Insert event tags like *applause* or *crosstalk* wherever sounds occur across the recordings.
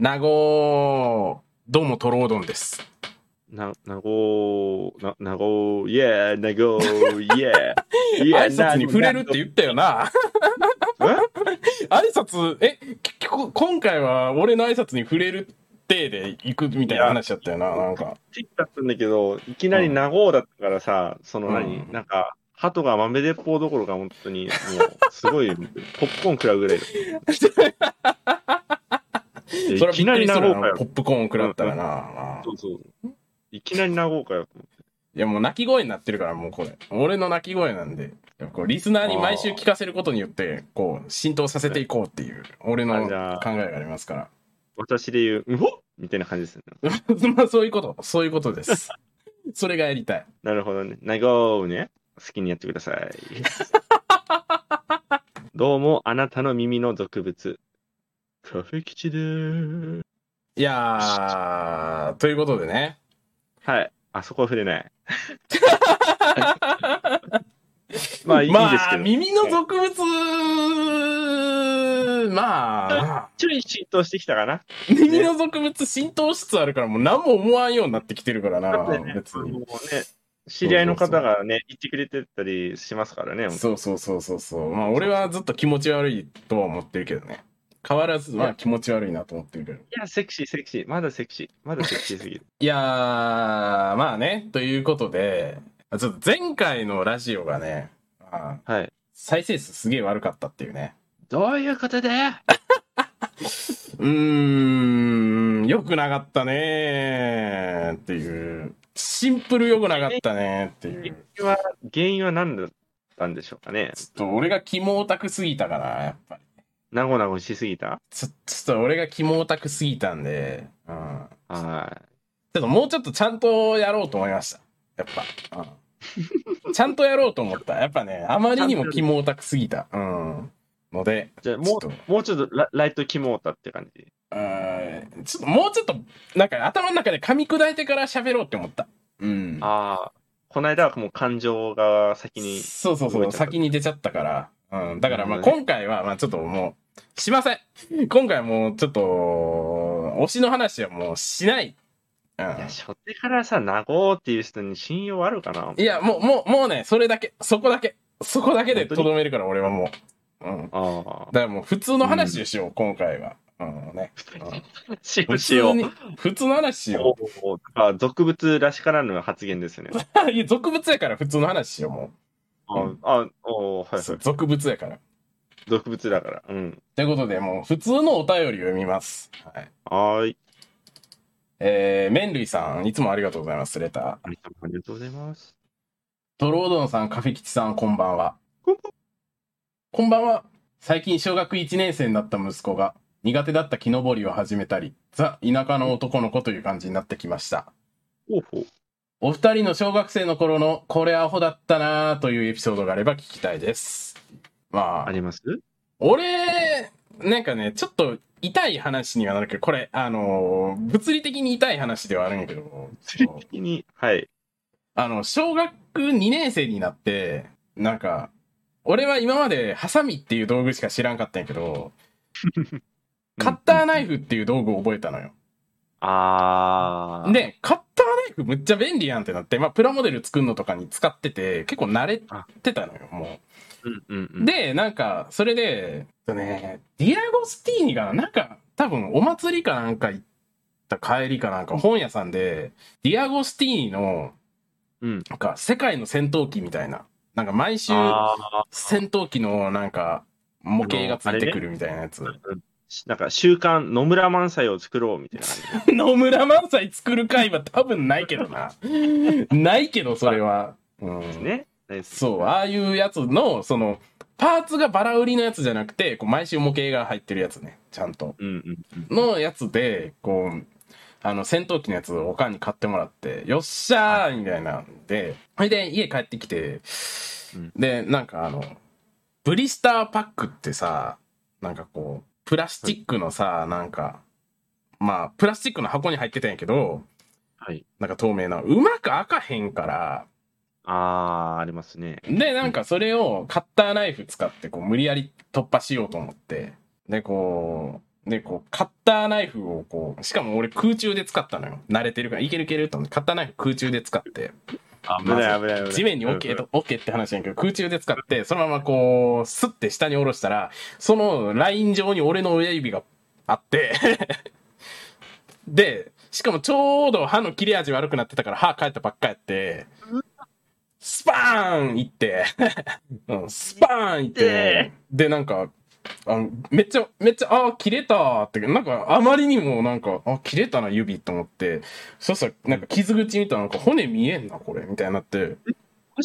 名護、どうもトロードンです。な、なごな、なごイェー、なごイェー。い *laughs* 挨拶に触れるって言ったよな。挨拶、え、今回は俺の挨拶に触れる体で行くみたいな話だったよな、なんか。ってだったんだけど、いきなりなごだったからさ、その何、うんなんか、鳩が豆鉄砲どころか本当に、もう、すごい、ポップコーン食らうぐらい *laughs* それはいびきなりっくりするな、なごうかよポ。ップコーン食らったらな。そうそう。いきなりなごうかよ。いやもう鳴き声になってるからもうこれ。俺の鳴き声なんで。こうリスナーに毎週聞かせることによって、こう、浸透させていこうっていう、俺の考えがありますから。私で言う、うほっみたいな感じですね。*laughs* まあそういうこと、そういうことです。それがやりたい。なるほどね。なごうね。好きにやってください。*laughs* どうも、あなたの耳の俗物。カフェ吉でーす。いやー、ということでね。はい。あそこは触れない。*laughs* まあ、いいまあ、ですけど。耳の俗物、まあ、ちょい浸透してきたかな。耳の俗物浸透しつつあるからもう何も思わんようになってきてるからなだって、ね、別に。もうね、知り合いの方がね、言ってくれてたりしますからね。そうそうそうそうそう。まあ俺はずっと気持ち悪いとは思ってるけどね。変わらず、まあ気持ち悪いなと思ってるけど。いや、セクシー、セクシー。まだセクシー。まだセクシーすぎる。*laughs* いやー、まあね、ということで、ちょっと前回のラジオがね、まあはい。再生数すげえ悪かったっていうね。どういうことで *laughs* うーん、良くなかったねーっていう。シンプル良くなかったねーっていう。原因は、原因は何だったんでしょうかね。ちょっと俺が肝オタクすぎたから、やっぱり。なごなごしすぎた？ちょちょっと俺が肝オタクすぎたんで、うん。はちょっともうちょっとちゃんとやろうと思いました。やっぱ。うん、*laughs* ちゃんとやろうと思った。やっぱね、あまりにも肝オタクすぎた。うん。ので、い。じゃあ、もう、もうちょっとラライトキモータって感じ？うんちょっともうちょっと、なんか頭の中で噛み砕いてから喋ろうって思った。うん。ああ。この間はもう感情が先に。そうそうそう、先に出ちゃったから。うん。だからまあ今回は、まあちょっともう、しません。今回はもうちょっと、推しの話はもうしない。うん。いや、初手からさ、なごーっていう人に信用あるかな？いや、もう、もう、もうね、それだけ。そこだけ。そこだけでとどめるから、俺はもう。うん。だあからもう、普通の話をしよう、今回は。うんね。*laughs* 普うしよう。通に、普通の話しよおーあ俗物らしからぬ発言ですね。う。*laughs* いや、俗物やから普通の話しよう、もあ、あ、おーう。はいはい。そう俗物やから。俗物だから。うん。ということで、もう、普通のお便りを読みます。はい。はーい。えー、麺類さん、いつもありがとうございます、レター。ありがとうございます。ドロードンさん、カフェ吉さん、こんばんは。こんばんこんばんは。最近小学1年生になった息子が苦手だった木登りを始めたり、ザ・田舎の男の子という感じになってきました。ほうほう。お二人の小学生の頃のこれアホだったなーというエピソードがあれば聞きたいです。まああ、ります？俺、なんかね、ちょっと痛い話にはなるけど、これ、あのー物理的に痛い話ではあるんやけど、釣り的に、はい。あの、小学2年生になって、なんか、俺は今までハサミっていう道具しか知らんかったんやけど、*laughs* カッターナイフっていう道具を覚えたのよ。あー。で、カッターナイフむっちゃ便利やんってなって、まあ、プラモデル作るのとかに使ってて、結構慣れてたのよ、もうんうんうう。ん。、で、なんか、それで、とね、ディアゴスティーニかななんか、多分お祭りかなんか行った帰りかなんか、本屋さんで、ディアゴスティーニの、うん。なんか、世界の戦闘機みたいな、なんか毎週、あ戦闘機のなんか模型がついてくるみたいなやつ。ー。なんか、週刊野村萬斎を作ろうみたいな感じ。*laughs* 野村萬斎作る会は多分ないけどな。*laughs* ないけど、それは。うん、ね。ですそう、ああいうやつの、その、パーツがバラ売りのやつじゃなくて、こう毎週模型が入ってるやつね。ちゃんと。うんうんうん。のやつで、こう、あの、戦闘機のやつをおかんに買ってもらって、よっしゃーみたいなんで、それで家帰ってきて、うんで、なんかあの、ブリスターパックってさ、なんかこう、プラスチックのさ、なんか、まあ、プラスチックの箱に入ってたんやけど、はい。なんか透明な、うまく開かへんから、あー、ありますね。で、なんかそれをカッターナイフ使って、こう、無理やり突破しようと思って、で、こう、で、こう、カッターナイフをこう、しかも俺空中で使ったのよ。慣れてるから、いけるいけると思って、カッターナイフ空中で使って、危ない危ない危ない。地面に OK と、OK って話やんけ。ど、空中で使って、そのままこう、スッて下に下ろしたら、そのライン上に俺の親指があって、*laughs* で、しかもちょうど歯の切れ味悪くなってたから歯帰ったばっかやって、スパーンいって、*laughs* うんスパーンいって、で、なんか、あのめっちゃ、めっちゃ、あー、切れたって、なんか、あまりにもなんか、あ、切れたな、指と思って、そしたら、なんか傷口見たら、なんか骨見えんな、これ、みたいになって、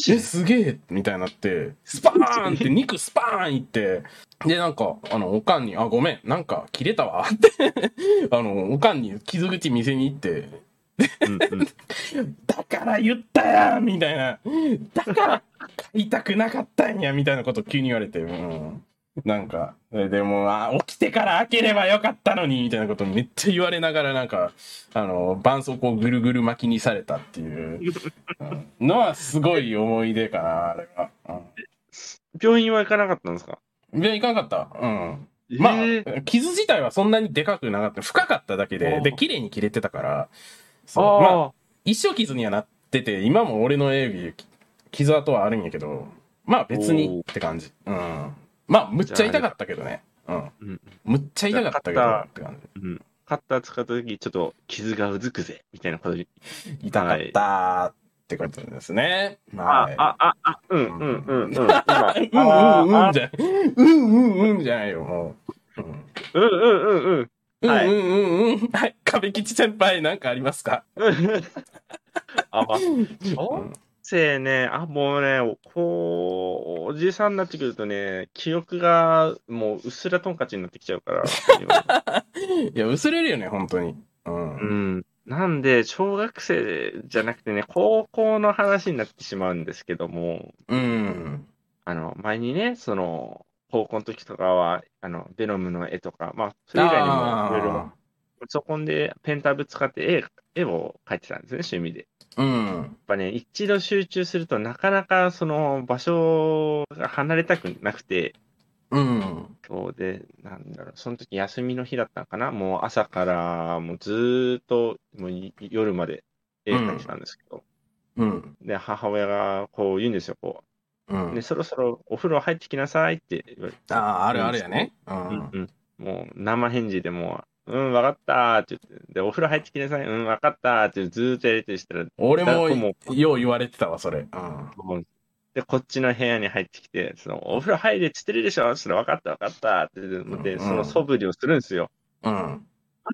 え、すげえみたいになって、スパーンって肉スパーンいって、で、なんか、あの、おかんに、あ、ごめん、なんか切れたわって、あの、おかんに傷口見せに行って、うんうん。*laughs* だから言ったやんみたいな。だから買いたくなかったんやみたいなこと急に言われて、うん。なんか、えでも、あ、起きてから開ければよかったのにみたいなことめっちゃ言われながら、なんか、あの、絆創膏をぐるぐる巻きにされたっていう、うんのはすごい思い出かな、あれは。病院は行かなかったんですか？うん。病院行かなかった。うん。まあ、えー傷自体はそんなにでかくなかった。深かっただけで、で、綺麗に切れてたから、そう。まあ、あ一生傷にはなってて、今も俺の親指、傷跡はあるんやけど、まあ別にって感じ。うん。まあ、むっちゃ痛かったけどね。うん。あ、うんむっちゃ痛かったけど勝って感うん。カッター使った時ちょっと傷がうずくぜみたいなことで。じ。痛かったってことですね。はい、。ああ、あ、あ、うん、うん、うん、うん。今、*laughs* うんうんうんじゃ、うんうんうんじゃないよ、もう。うんうん、うん、うん、うん。うんはいうんうんうん。はい。壁吉先輩なんかありますか？*laughs* あ、まあ、小学生ね、あ、もうね、こう、おじさんになってくるとね、記憶がもううっすらトンカチになってきちゃうから。*laughs* いや、薄れるよね、本当に。うん。うん。なんで、小学生じゃなくてね、高校の話になってしまうんですけども、うん。あの、前にね、その、高校の時とかは、あの、ベノムの絵とか、まあ、それ以外にも、いろいろ、パソコンでペンタブ使って絵、絵を描いてたんですね、趣味で。やうん。っぱね、一度集中するとなかなかその場所が離れたくなくて、うん。そうで、なんだろう、その時休みの日だったのかなもう朝からもうずーっともうい夜まで絵描いてたんですけど、うん。で、母親がこう言うんですよ、こうんう。で、そろそろお風呂入ってきなさいって言われて。ああ、あるあるやね。ううんん。うん。もう生返事でもう、うん、わかったーって言って、で、お風呂入ってきなさい、うん、わかったーってずーっとやりとりしたら、俺ももよう言われてたわ、それ。うん。で、こっちの部屋に入ってきて、そのお風呂入れって言ってるでしょそしたら分かった分かったって言って、うんその素振りをするんですよ。うん。ま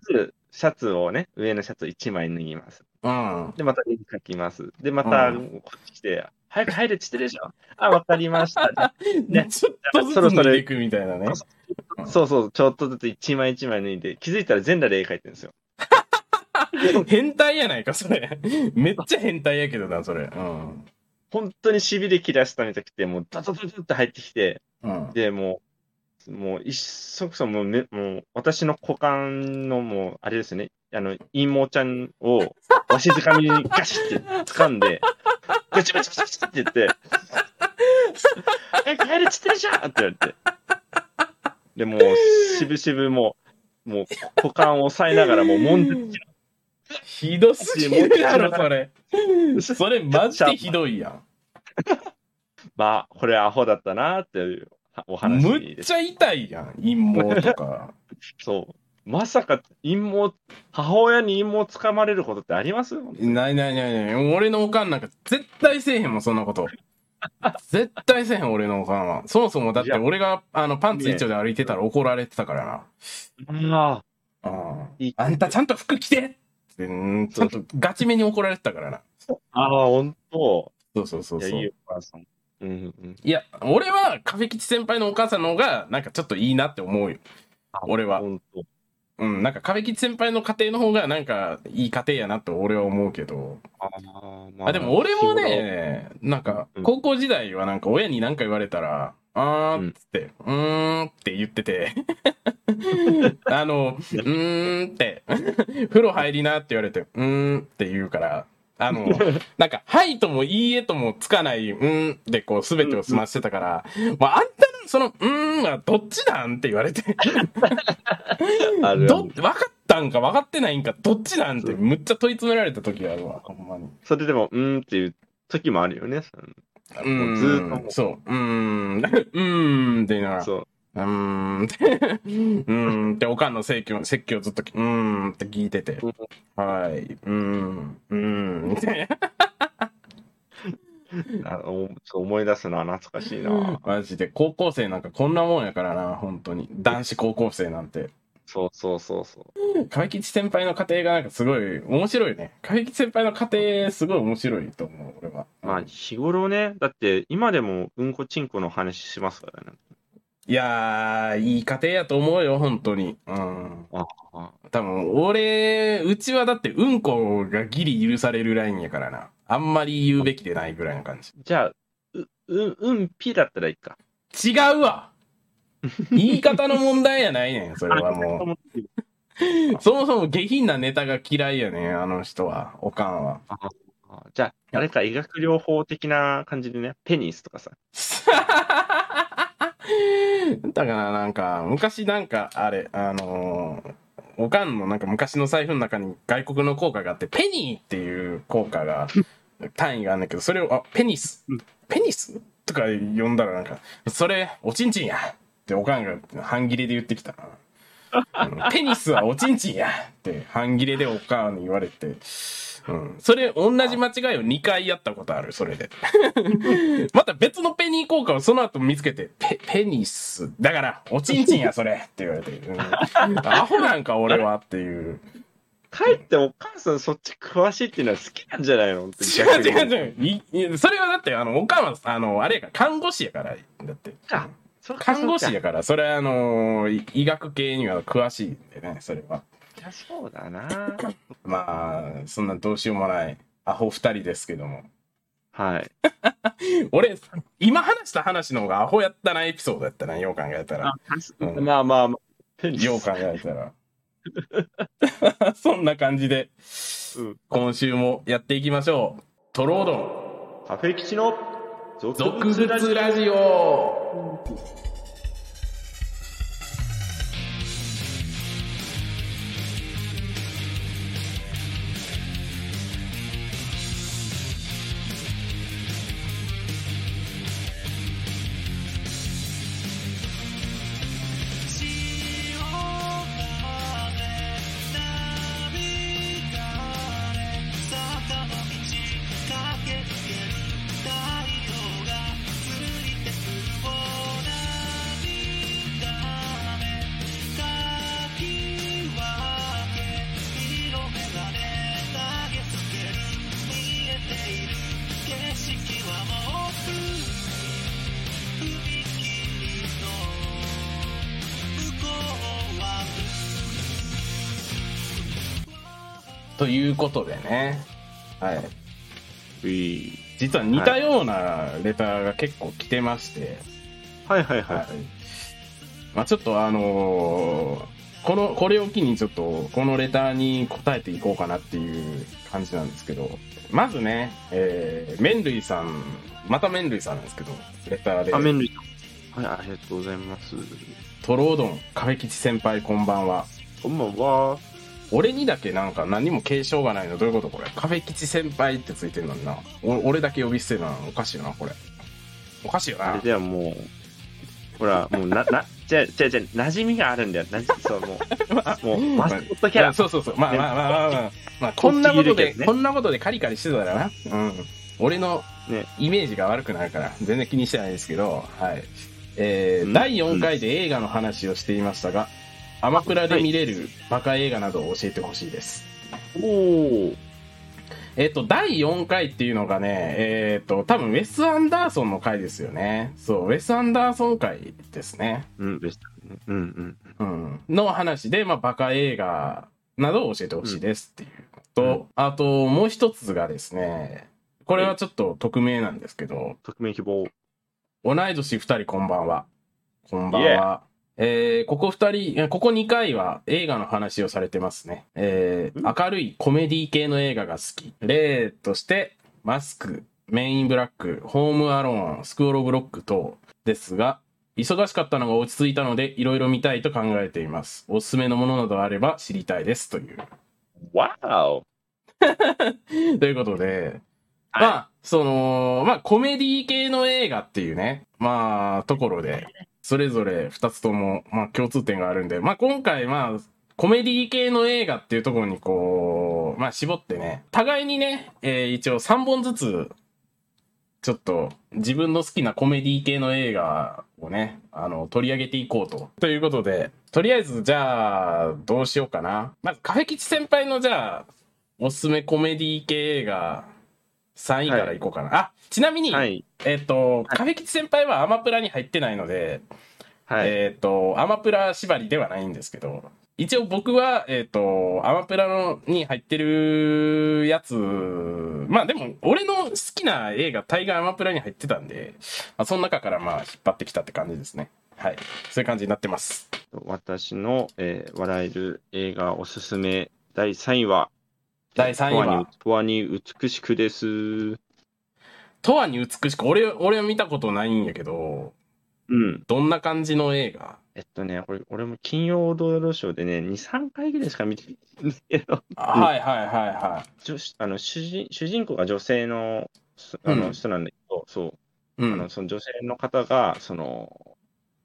ず、シャツをね、上のシャツを1枚脱ぎます。うん。で、また絵描きます。で、また、うんこっち来て、早く入れって言ってるでしょ？あ、分かりました。*laughs* ねちょっとずつ脱いでいくみたいなね。そうそう、ちょっとずつ1枚1枚脱いで、気づいたら全裸で絵描いてるんですよ。*laughs* 変態やないか、それ。*laughs* めっちゃ変態やけどな、それ。うん。本当に痺れ切らしたみたくて、もうダダダダって入ってきて、うん。で、もう、もう一足さもうめ、もう、私の股間のもう、あれですね、あの、陰謀ちゃんを、わしづかみにガシッて掴んで、ガチガチガチって言って、え、帰れっつってるじゃんって言われて。で、もう、しぶしぶもう、もう、股間を押さえながら、もう、もんでひどすぎるやろ、それ。それ、マジでひどいやん。*laughs* まあ、これアホだったなっていうお話む。っちゃ痛いやん、陰謀とか。そう。まさか陰謀、母親に陰謀つかまれることってあります？ないないないない。俺のおかんなんか絶対せえへんもん、そんなこと。*laughs* 絶対せえへん、俺のおかんは。そもそもだって俺があのパンツ一丁で歩いてたら怒られてたからな。ああ、うんいいあんたちゃんと服着てって、うんちゃんとガチめに怒られてたからな。ああ、本当。そうそうそういや、いいそう。お母さん。うんうん。いや、俺はカフェ吉先輩のお母さんの方が、なんかちょっといいなって思うよ。俺は本当。うん、なんかカフェ吉先輩の家庭の方が、なんかいい家庭やなと俺は思うけど。ああ、まあ、でも俺も、ね、なんかうん。高校時代はなんか親に何か言われたら、あーっつって、うーんって言ってて、*laughs* あの、うーんって、*laughs* 風呂入りなって言われて、うーんって言うから、あの、なんか、はいともいいえともつかない、うんでこう、すべてを済ましてたから、まあ、あんたのその、うんはどっちなんって言われて、*laughs* あど、る分かったんか分かってないんか、どっちなんってむっちゃ問い詰められた時があるわ、ほんまに。それでも、うーんっていう時もあるよね。うもうずーっとそう、うーん、*laughs* うーんって言いながら、そう。うーんって、うーんって、おかんの説教、説教ずっと、うーんって聞いてて、はい、うーん、うーんって。あ思い出すな、懐かしいな。マジで、高校生なんかこんなもんやからな、本当に。男子高校生なんて。そうそうそうそう。河合吉先輩の家庭がなんかすごい面白いね。河合吉先輩の家庭すごい面白いと思う、俺は。まあ、日頃ね、だって今でもうんこちんこの話しますからね。いやー、いい家庭やと思うよ、本当に。うん。多分、俺、うちはだってうんこがギリ許されるラインやからな。あんまり言うべきでないぐらいの感じ。じゃあ、う、うん、うんぴだったらいいか。違うわ言い方の問題やないねん、*laughs* それはもう。そもそも下品なネタが嫌いやねん、あの人は、おかんは。あじゃあ、あれか、医学療法的な感じでね、ペニスとかさ。*laughs* *laughs* だからなんか、昔なんか、あれ、あのーおかんのなんか昔の財布の中に外国の効果があって、ペニーっていう効果が、*laughs* 単位があるんだけど、それを、あ、ペニス？うん。ペニス？とか呼んだらなんか、それ、おちんちんや！っておかんが半切れで言ってきた。*laughs* ペニスはおちんちんや！って半切れでおかんに言われて、うん、それ同じ間違いを2回やったことあるそれで。*laughs* また別のペニー効果をその後見つけてペペニスだからおちんちんやそれって言われて、うん、*laughs* アホなんか俺はっていう。かえってお母さんそっち詳しいっていうのは好きなんじゃないの？って違う違う。違うそれはだってあのおかんはあのあれやから看護師やからだって。かそっか。看護師やからそれはあのい医学系には詳しいんでねそれはいやそうだな。*laughs* まあそんなどうしようもないアホ二人ですけども。はい。*laughs* 俺今話した話の方がアホやったなエピソードやったなよう考えたら。うん。まあまあまあ、*laughs* よう考えたら。そんな感じでうん。今週もやっていきましょう。トロードン。カフェ吉の続俗物ラジ物ラジオということでねはい実は似たようなレターが結構来てまして、はいはいはい。はいまあ、ちょっとあのーこのこれを機にちょっとこのレターに答えていこうかなっていう感じなんですけどまずね、えー、麺類さんまた麺類さんなんですけどレターであ、麺類さん。はい、ありがとうございます。トロードン壁吉先輩こんばんはこんばんは。俺にだけなんか何も継承がないの？どういうこと？これ壁吉先輩ってついてるのになお俺だけ呼び捨てなのおかしいよなこれおかしいよなあれではもう、ほら、もうな、な、じゃじゃじゃ馴染みがあるんだよ。なじそう、もう、*laughs* もう、マスコットキャラ。そうそうそう。まあまあまあまあまあ、まあ、こんなことで、ねこんなことでカリカリしてたらな。うん。俺のねイメージが悪くなるから、全然気にしてないですけど、はい。えーうん第4回で映画の話をしていましたが、アマプラで見れるバカ映画などを教えてほしいです。おー。えっ、と、第4回っていうのがね、えっ、と、多分ウェス・アンダーソンの回ですよね。そう、ウェス・アンダーソン回ですね。うん、でしたね。うんうん。うん、の話で、まあ、バカ映画などを教えてほしいですっていうのと、うんあともう一つがですね、これはちょっと匿名なんですけど、匿名希望。同い年二人こんばんは。こんばんは。えーここ二人、えここ2回は映画の話をされてますね。えー明るいコメディ系の映画が好き。例として、マスク、メインブラック、ホームアローン、スクールオブロック等ですが、忙しかったのが落ち着いたので、いろいろ見たいと考えています。おすすめのものなどあれば知りたいです。という。わお *laughs* ということで、はいまあ、その、まあ、コメディ系の映画っていうね、まあ、ところで、それぞれ二つとも、まあ、共通点があるんで、まあ、今回、まあ、コメディ系の映画っていうところにこう、まあ、絞ってね、互いにね、えー一応3本ずつ、ちょっと自分の好きなコメディ系の映画をね、あの、取り上げていこうと。ということで、とりあえずじゃあ、どうしようかな。まず、カフェ吉先輩のじゃあ、おすすめコメディ系映画3位からいこうかな。あ、ちなみに、はい。えっ、と、カフェ吉先輩はアマプラに入ってないので、はい。えっ、と、アマプラ縛りではないんですけど、一応僕は、えっ、と、アマプラのに入ってるやつ、まあでも、俺の好きな映画、大概アマプラに入ってたんで、まあ、その中からまあ引っ張ってきたって感じですね。はい。そういう感じになってます。私の、えー笑える映画おすすめ第3位は、第3位は、とわに美しくです。とはに美しく、俺、俺は見たことないんやけど、うん。どんな感じの映画？えっとね、これ、俺も金曜ロードショーでね、2、3回ぐらいしか見てないんですけど、あはいはいはいは女子あの主人主人公が女性のすあのうん人なんだけど、そう、い。うんあの。その女性の方が、その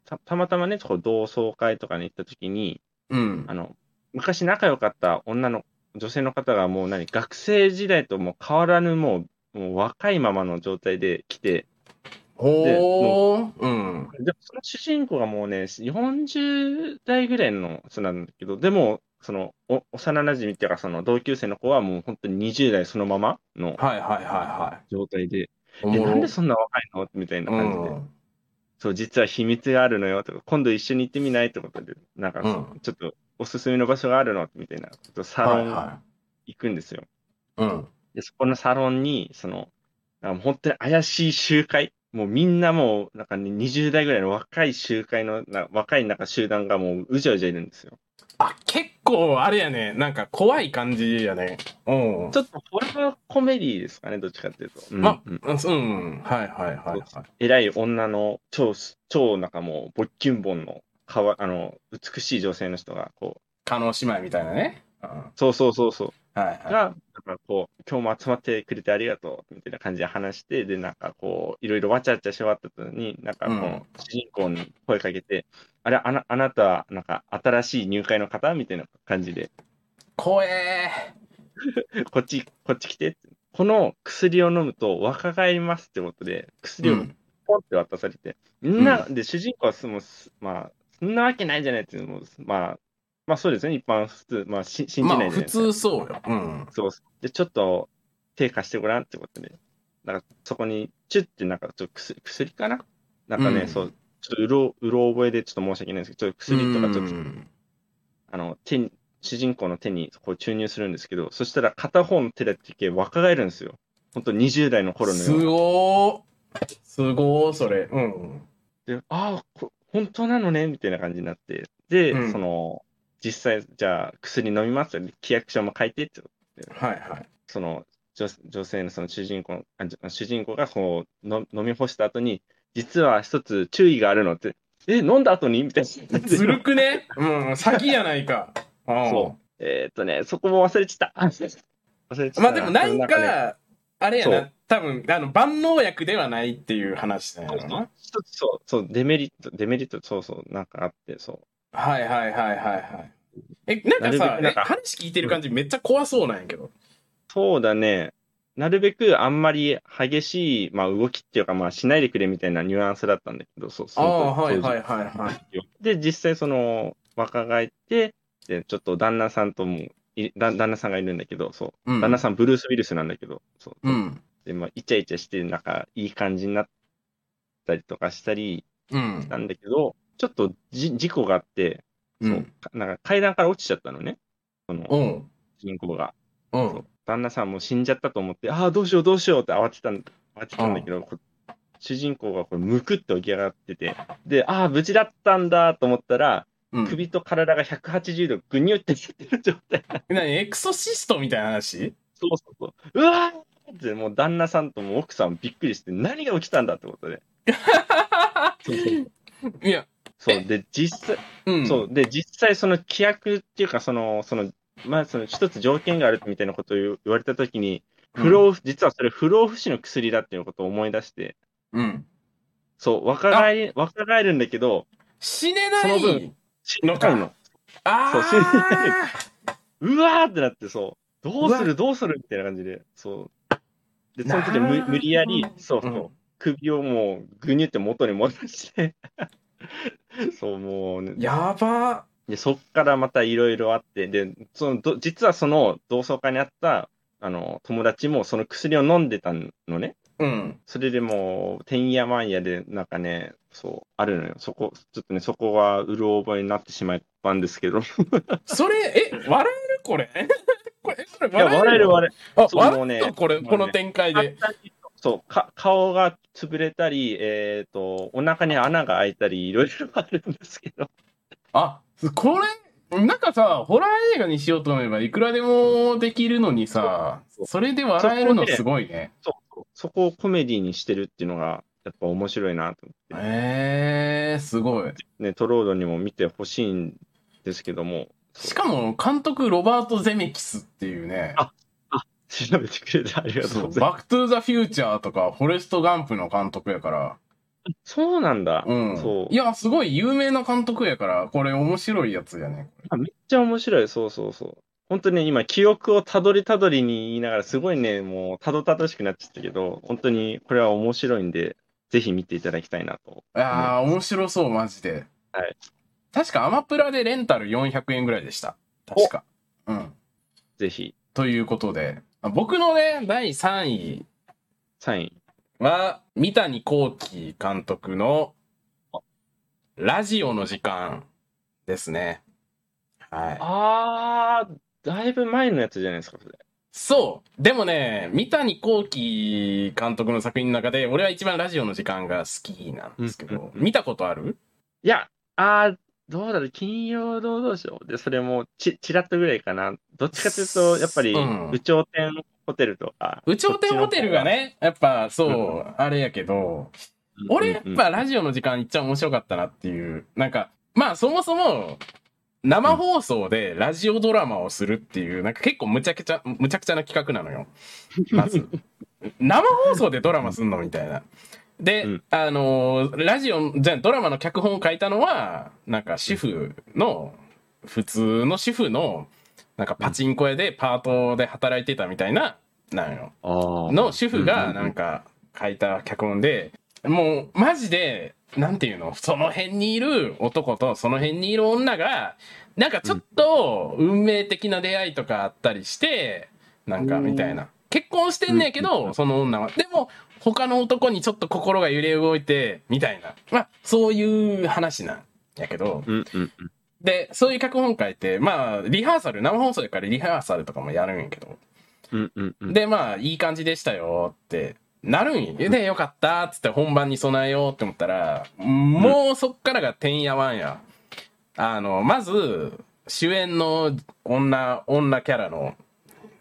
たたまたまね、こう同窓会とかに行った時に、うんあ。の昔仲良かった女の女性の方がもう何、学生時代ともう変わらぬもう、もう若いままの状態で来て、ほー。うん。でもその主人公がもうね、40代ぐらいの人なんだけど、でも、そのお幼馴染っていうか、その同級生の子はもう本当に20代そのままのはいはいはいは状態で、い。おえ、もろなんでそんな若いの？みたいな感じで、うんそう、実は秘密があるのよとか、今度一緒に行ってみないってことで、なんか、うんちょっとおすすめの場所があるのみたいな、ちょっとサロンはいは行くんですよ。い。うん。で、そこのサロンに、その、本当に怪しい集会、もうみんなもう、なんかね、20代ぐらいの若い集会の、な若いなんか集団がもううじゃうじゃいるんですよ。あ、結構、あれやね。なんか怖い感じやね。うん。ちょっとホラーコメディですかね、どっちかっていうと。うんま、うんうん、うん。はいはいはいはい。偉い女の超す、超なんかもう、ボッキュンボンの、かわ、あの、美しい女性の人が、こう、加納姉妹みたいなね。うん。はいそうそうそうそう、はい。が、なんかこう、今日も集まってくれてありがとう、みたいな感じで話して、で、なんかこう、いろいろわちゃわちゃし終わった後に、なんかこう主人公に声かけて、あれ、あなあなたは、なんか新しい入会の方みたいな感じで、怖え *laughs* こっち、こっち来てこの薬を飲むと若返りますってことで、ー。薬をうん。ポンって渡されて、みんな、で、主人公はすもまあ、そんなわけないじゃないっていうのも、まあ、まあそうですね、一般普通、まあし信じまあ普ないじゃないですか。通そうよ。うん。そう。で、ちょっと手貸してごらんってことで、なんかそこに、チュッてなんかちょっと薬薬かな？なんかね、うんそう、ちょっとうろ、うろ覚えでちょっと申し訳ないんですけど、ちょっと薬とかちょっと、うんあの、手に、主人公の手にこう注入するんですけど、そしたら片方の手だけ若返るんですよ。本当20代の頃のすような。ごー。すごー、それ。うん。で、ああ、こ本当なのね？みたいな感じになって、で、うんその、実際、じゃあ薬飲みますよね。規約書も書いてってはいはい。その女女性のその主人公あ主人公がこうの飲み干した後に、実は一つ注意があるのって、え、飲んだ後に？みたいな。ずるくね？うん、先やないか。うんそう。えーっとね、そこも忘れちゃった。忘れちゃった。まあでもなんねか、あれやなそう、多分、あの、万能薬ではないっていう話だよな。一つそう、そう、デメリット、デメリット、そうそう、なんかあって、そう。はいはいはいはいはい。え、なんかさなんかえ話聞いてる感じめっちゃ怖そうなんやけど。そうだね。なるべくあんまり激しい、まあ、動きっていうか、まあ、しないでくれみたいなニュアンスだったんだけど、そう、そあのあ、はいはいはいはい。で、実際その、若返って、で、ちょっと旦那さんともい、だ旦那さんがいるんだけど、そう、うん旦那さんブルース・ウィルスなんだけど、そう、うん。で、まあ、イチャイチャして、なんか、いい感じになったりとかしたりうんし。たんだけど、ちょっとじ事故があって、そう、うん。かなんか階段から落ちちゃったのね、その、うん。主人公が。うんそう。旦那さんもう死んじゃったと思って、ああ、どうしようどうしようって慌てたん慌てたんだけど、こ主人公がこれむくって起き上がってて、で、ああ、無事だったんだと思ったら、うん。首と体が180度ぐにゅってしてる状態。*laughs* 何？エクソシストみたいな話？そうそうそう。うわーって、もう旦那さんとも奥さんびっくりして、何が起きたんだってことで。*laughs* そうそういや、そう。で、実際、うん。そう。で、実際その規約っていうか、その、その、まあ、その一つ条件があるみたいなことを言われたときに、不老不、実はそれ不老不死の薬だっていうことを思い出して、うん。そう、若返り、若返るんだけど、死ねなその分い。死ぬの。あそう死ねあ。うわーってなって、そう。どうする？どうする？みたいな感じで、そう。で、その時無無理やり、そうそう、うん首をもうぐにゅって元に戻して、*laughs* そう、もうね、やば。で、そっからまたいろいろあって、で、その、ど実はその同窓会にあった、あの、友達もその薬を飲んでたのね。うん。それでもう、てんやまんやで、なんかね、そう、あるのよ。そこ、ちょっとね、そこはうる覚えになってしまったんですけど。い *laughs* それ、え、笑えるこれ？*laughs* これ、これや、笑える笑える。あ、そうもう笑ねえるこれ、この展開えるで。。そう、か、顔が潰れたり、えっ、と、お腹に穴が開いたり、いろいろあるんですけど。あ、これ、なんかさ、ホラー映画にしようと思えばいくらでもできるのにさ、それで笑えるのすごいね。そうそこをコメディにしてるっていうのが、やっぱ面白いなと思って。えー、すごい。ね、トロードにも見てほしいんですけども、しかも、監督、ロバート・ゼメキスっていうね。あ調べてくれてありがとうございます。バック・トゥ・ザ・フューチャーとか、フォレスト・ガンプの監督やから。そうなんだ。うん。そういや、すごい有名な監督やから、これ面白いやつやね。あめっちゃ面白い。そうそうそう。本当にね、今、記憶をたどりたどりに言いながら、すごいね、もう、たどたどしくなっちゃったけど、本当にこれは面白いんで、ぜひ見ていただきたいなと。いやー、面白そう、マジで。はい。確かアマプラでレンタル400円ぐらいでした。確か。うん。ぜひ、ということで、あ僕のね、第3位サイン。は、三谷幸喜監督の、ラジオの時間ですね。はい。あー、だいぶ前のやつじゃないですか、それ。そう。でもね、三谷幸喜監督の作品の中で、俺は一番ラジオの時間が好きなんですけど、見たことある？いや、あー、どうだろう、金曜労働省で、それもち、ちらっとぐらいかな。どっちかというと、やっぱり、うん有頂天ホテルとか。宇頂天ホテルがね、やっぱそう、うんあれやけど、うん、俺やっうんぱラジオの時間いっちゃ面白かったなっていう、なんか、まあそもそも、生放送でラジオドラマをするっていう、なんか結構むちゃくちゃ、むちゃくちゃな企画なのよ。まず。*laughs* 生放送でドラマすんのみたいな。で、うんあのーラジオ、じゃあドラマの脚本を書いたのは、なんか主婦の、普通の主婦の、なんかパチンコ屋でパートで働いてたみたいな、なんよ。の主婦がなんか書いた脚本で、もうマジで、なんていうのその辺にいる男とその辺にいる女が、なんかちょっと運命的な出会いとかあったりして、なんかみたいな。結婚してんねんけうど、その女は。でも、他の男にちょっと心が揺れ動いて、みたいな。まあ、そういう話なんやけど、うんうんうん。で、そういう脚本書いて、まあ、リハーサル、生放送やからリハーサルとかもやるんやけど、うんうんうん。で、まあ、いい感じでしたよってなるんよ。で、よかったっつって本番に備えようって思ったら、もうそっからがてんやわんや。あの、まず、主演の女、女キャラの、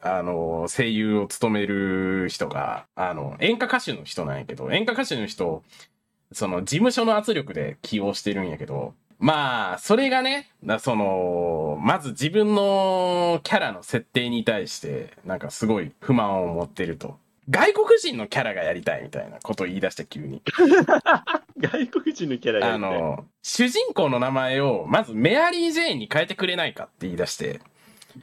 あの、声優を務める人が、あの、演歌歌手の人なんやけど、演歌歌手の人、その、事務所の圧力で起用してるんやけど、まあ、それがね、なその、まず自分のキャラの設定に対して、なんかすごい不満を持ってると。外国人のキャラがやりたいみたいなことを言い出して急に。*laughs* 外国人のキャラがいてあ、の、主人公の名前をまずメアリー・ジェーンに変えてくれないかって言い出して。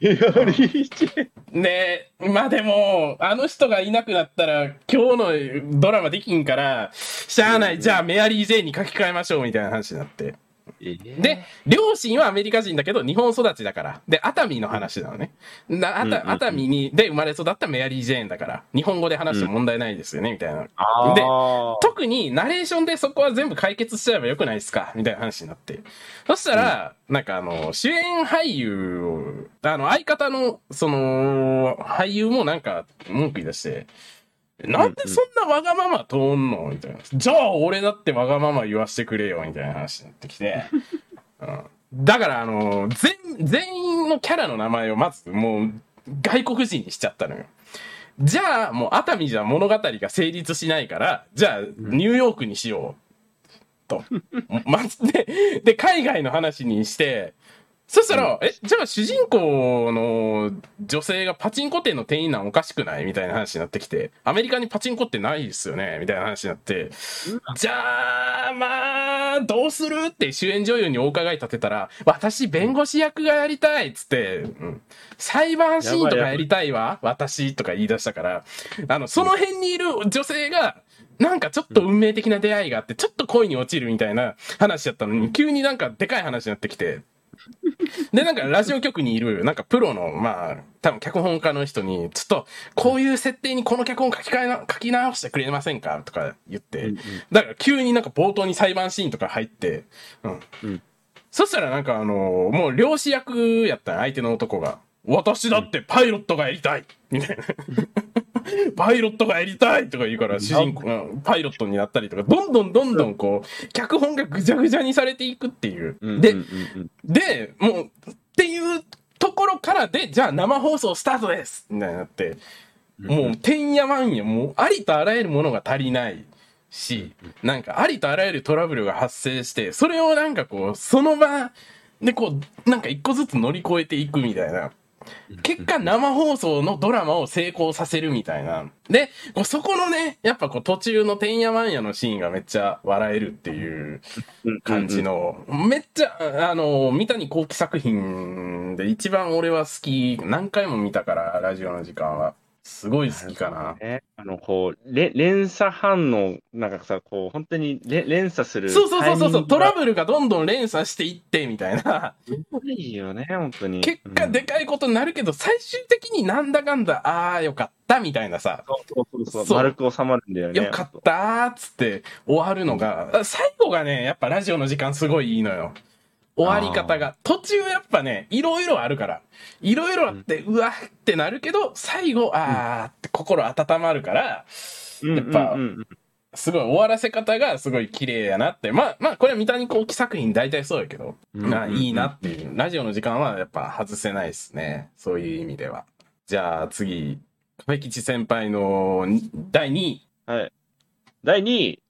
メアリーチェで、まあでも、あの人がいなくなったら今日のドラマできんから、しゃあない、じゃあメアリー・ジェーンに書き換えましょうみたいな話になって。で、両親はアメリカ人だけど日本育ちだから。で、熱海の話なのね。熱海に、で生まれ育ったメアリー・ジェーンだから、日本語で話しても問題ないですよね、みたいな。あでー特にナレーションでそこは全部解決しちゃえばよくないですか？みたいな話になって。そしたら、なんかあの、主演俳優を、あの、相方の、その、俳優もなんか文句言い出して、なんでそんなわがまま通んのみたいな。じゃあ俺だってわがまま言わしてくれよみたいな話になってきて。*laughs* うん、だからあの全、全員のキャラの名前をまずもう外国人にしちゃったのよ。じゃあもう熱海じゃ物語が成立しないから、じゃあニューヨークにしよう。と。*laughs* まずで、で、海外の話にして、そしたら、え、じゃあ主人公の女性がパチンコ店の店員なんおかしくない？みたいな話になってきて、アメリカにパチンコってないですよね？みたいな話になって、じゃあ、まあ、どうする？って主演女優にお伺い立てたら、私弁護士役がやりたいっつって、うん、裁判シーンとかやりたいわ私とか言い出したから、あの、その辺にいる女性が、なんかちょっと運命的な出会いがあって、ちょっと恋に落ちるみたいな話だったのに、急になんかでかい話になってきて、で、なんかラジオ局にいる、なんかプロの、まあ、多分脚本家の人に、ちょっと、こういう設定にこの脚本書き換えな、書き直してくれませんか？とか言って、だから急になんか冒頭に裁判シーンとか入って、うん。うんそしたらなんかあのもう漁師役やったん相手の男が。私だってパイロットがやりたいみたいな。*laughs* パイロットがやりたいとか言うから、主人公がパイロットになったりとか、どんどんどんどんこう、脚本がぐちゃぐちゃにされていくっていう。でで、もう、っていうところからで、じゃあ生放送スタートです！みたいになって、もう、てんやわんや、もう、ありとあらゆるものが足りないし、なんか、ありとあらゆるトラブルが発生して、それをなんかこう、その場でこう、なんか一個ずつ乗り越えていくみたいな。結果、生放送のドラマを成功させるみたいな。で、こうそこのね、やっぱこう途中のてんやわんやのシーンがめっちゃ笑えるっていううん感じの、めっちゃ、あの、三谷幸喜作品で一番俺は好き、何回も見たから、ラジオの時間は。すごい好きかな。ね、あの、こう、れ連鎖反応、なんかさ、こう、本当にれ連鎖する。そうそうそうそうそう、トラブブルがどんどん連鎖していって、みたいな。ル。いいよね、本当に。結果でかいことになるけど、最終的になんだかんだ、ああ、よかった、みたいなさ。そうそうそうそう。丸く収まるんだよね。よかったーっつって終わるのが、最後がね、やっぱラジオの時間すごいいいのよ。終わり方が。途中やっぱね、いろいろあるから。いろいろあって、うわーってなるけど、最後、あーって心温まるから、うんやっぱすごい終わらせ方がすごい綺麗やなって。まあまあ、これは三谷幸喜作品大体そうやけど、うんまあいいなっていう。ラジオの時間はやっぱ外せないですね。そういう意味では。じゃあ次、亀吉先輩の第2位。はい。第2位、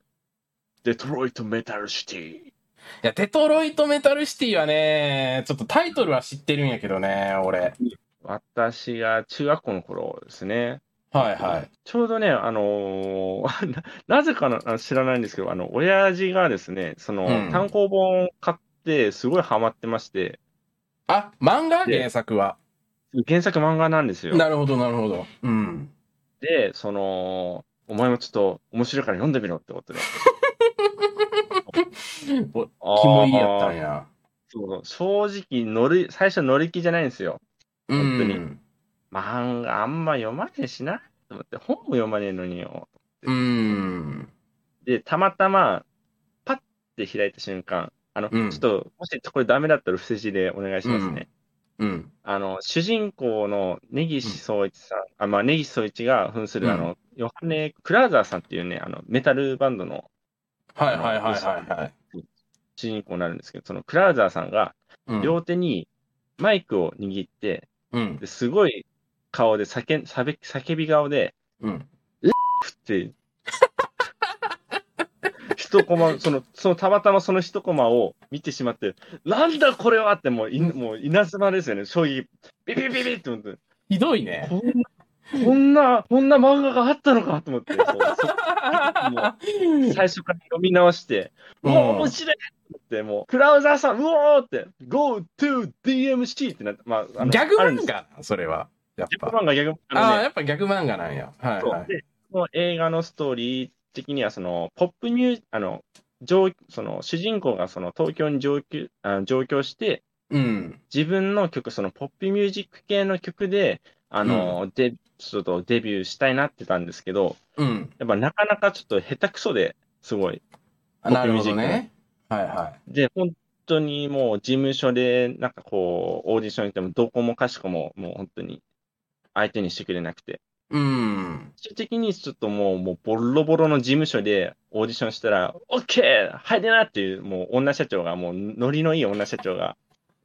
デトロイト・メタル・シティ。いや、デトロイトメタルシティはね、ちょっとタイトルは知ってるんやけどね、俺。私が中学校の頃ですね。はいはい。ちょうどね、あのー *laughs* ななぜかなあ知らないんですけど、あの、親父がですね、その、うん単行本を買って、すごいハマってまして、あ、漫画？で原作は。原作漫画なんですよ。なるほど、なるほど。うん。で、その、お前もちょっと面白いから読んでみろってことで。*laughs* おキモいやったんや。そう正直乗り、最初乗り気じゃないんですよ。う本当にん。漫画あんま読まねえしな。と思って、本も読まねえのによ。うん。で、たまたま、パッて開いた瞬間、あの、うんちょっと、もしこれダメだったら伏せ字でお願いしますね。うん。あの、主人公の根岸総一さん、あ、まあ、根岸総一が扮する、うんあの、ヨハネ・クラーザーさんっていうね、あの、メタルバンドのはいはいはいはいはい。主人公になるんですけど、そのクラーザーさんが、うん両手にマイクを握って、うん。ですごい顔で叫ん叫び叫び顔で、うん。って、一コマ、*laughs* その、そのたまたまその一コマを見てしまって、なんだこれはってもうい、もう稲妻ですよね、将棋、ビビビビって思って、ひどいね。こんな、こんな、こんな漫画があったのかと思って、こうそ *laughs* 最初から読み直して、ううんわ、面白いって、もう、クラウザーさん、うおーって、Go to DMC ってなって、まあ、あのギャグあるんです漫画それは。やっギャグぱ。漫画、ギャグ、ああ、あのね、やっぱ逆漫画なんや。はいはい。そうで、この映画のストーリー的には、その、ポップミューあの、上その主人公がその東京に上京あの上京して、うん。自分の曲、そのポップミュージック系の曲で、あの、でちょっとデビューしたいなってたんですけど、うん。やっぱなかなかちょっと下手くそですごい。あなるほどね。はいはで、本当にもう事務所で、なんかこう、オーディションに行っても、どこもかしこも、もう本当に相手にしてくれなくて。い。うん。最終的にちょっともう、もうボロボロの事務所でオーディションしたら、オッケー入れなっていう、もう女社長が、もうノリのいい女社長が、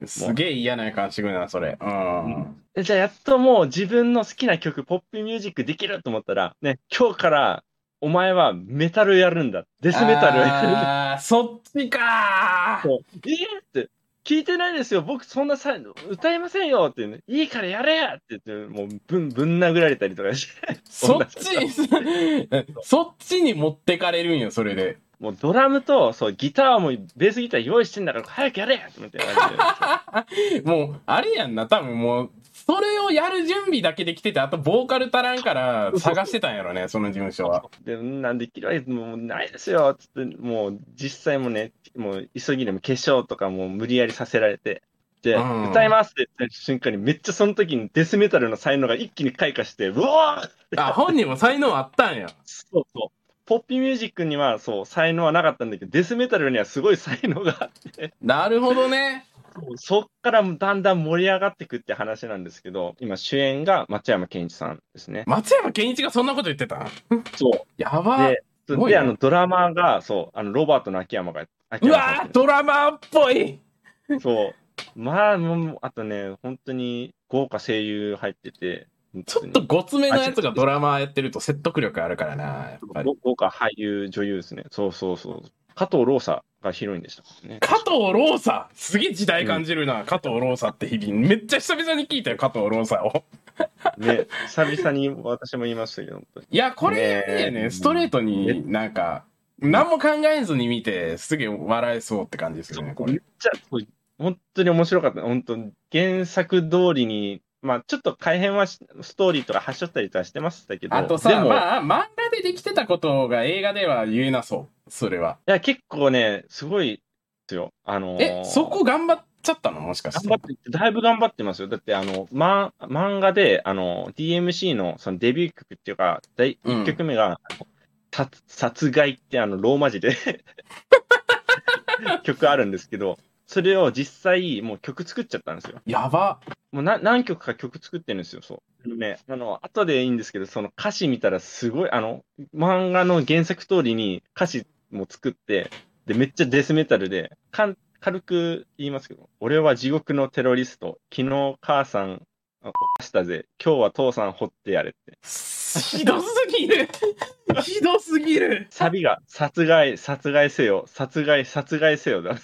すげえ嫌な予感してくるな、それ。うん。えじゃあやっともう自分の好きな曲、ポップミュージックできると思ったら、ね、今日からお前はメタルやるんだ。デスメタルをやるんだ。あーそっちかーえーって、聞いてないですよ。僕そんなさ歌えませんよって、ね、いいからやれって言って、もうぶんぶん殴られたりとかして、そっちに、*laughs* *laughs* そっちに持ってかれるんよ、それで。もうドラムとそうギターもベースギター用意してんだから早くやれってみたいな感じで。もう、あれやんな、多分もう、それをやる準備だけできてて、あとボーカル足らんから探してたんやろね、その事務所は。で、なんできるわけもうないですよつって、もう実際もね、もう急ぎでも化粧とかもう無理やりさせられて、で、うん歌いますって言った瞬間にめっちゃその時にデスメタルの才能が一気に開花して、うわーあ、本人も才能あったんや。そうそう。ポッピーミュージックにはそう、才能はなかったんだけど、デスメタルにはすごい才能があって、なるほどね。そっからだんだん盛り上がってくって話なんですけど、今主演が松山ケンイチさんですね。松山ケンイチがそんなこと言ってた？そやば。でう。すごいねで、あの、ドラマーが、そう、あの、ロバートの秋山が、山さんわードラマーっぽいそう。まあ、もう、あとね、本当に豪華声優入ってて、ちょっとごつめのやつがドラマーやってると説得力あるからな、やっぱり。ご豪華俳優、女優ですね。そうそうそう。加藤ローサがヒロインでしたね。加藤ローサ？すげえ時代感じるな、加藤ローサって日々。めっちゃ久々に聞いたよ、加藤ローサを。ね、久々に私も言いましたけど、いや、これねねえストレートになんか、何も考えずに見て、すげえ笑えそうって感じですよね、これ。めっちゃ、本当に面白かった。本当に原作通りに、まあちょっと改変はしストーリーとか発しょったりとかしてましたけど、あとさ、まあ、漫画でできてたことが映画では言えなそう、それは。いや、結構ね、すごいですよ。あのーえ、そこ頑張っちゃったの？もしかして。頑張って、だいぶ頑張ってますよ。だって、あの、ま、漫画で、あの、DMC のそのデビュー曲っていうか、第うん1曲目が、あの殺殺害ってあの、ローマ字で *laughs* 曲あるんですけど、それを実際、もう曲作っちゃったんですよ。やば。もうな何曲か曲作ってるんですよ、そう。あのね、あの、後でいいんですけど、その歌詞見たらすごい、あの、漫画の原作通りに歌詞も作って、で、めっちゃデスメタルで、かん軽く言いますけど、俺は地獄のテロリスト、昨日母さん、あ犯したぜ、今日は父さん掘ってやれって。ひどすぎる。*laughs* ひどすぎる。サビが、殺害、殺害せよ、殺害、殺害せよだ。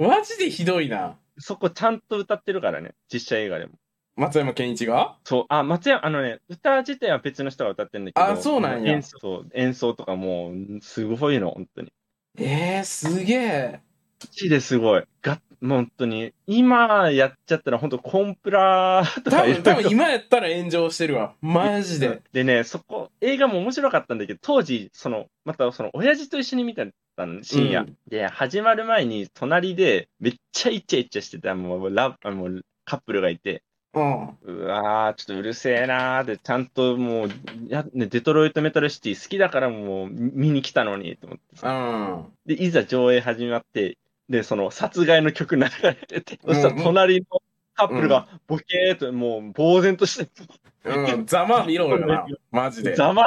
マジでひどいな。そこちゃんと歌ってるからね、実写映画でも。松山ケンイチが？そう、あ、松山、あのね、歌自体は別の人が歌ってるんだけど、あそうなんや演奏そう演奏とかもう、すごいの、本当に。えー、すげえ。マジですごい。が、本当に、今やっちゃったら本当コンプラと多分、かいろいろ多分今やったら炎上してるわ。マジで。。でね、そこ、映画も面白かったんだけど、当時、その、またその、親父と一緒に見たの、深夜。うんで、始まる前に、隣で、めっちゃイチャイチャしてた、もう、ラあもうカップルがいて、うん。うわー、ちょっとうるせえなーで、ちゃんともう、やね、デトロイトメタルシティ好きだからもう見に来たのにと思ってうさ。ん。で、いざ上映始まって、で、その殺害の曲流れてて、そしたら隣のカップルがボケーっともう呆然として、うん。ざまあ見ろよな。*laughs* マジで。ざま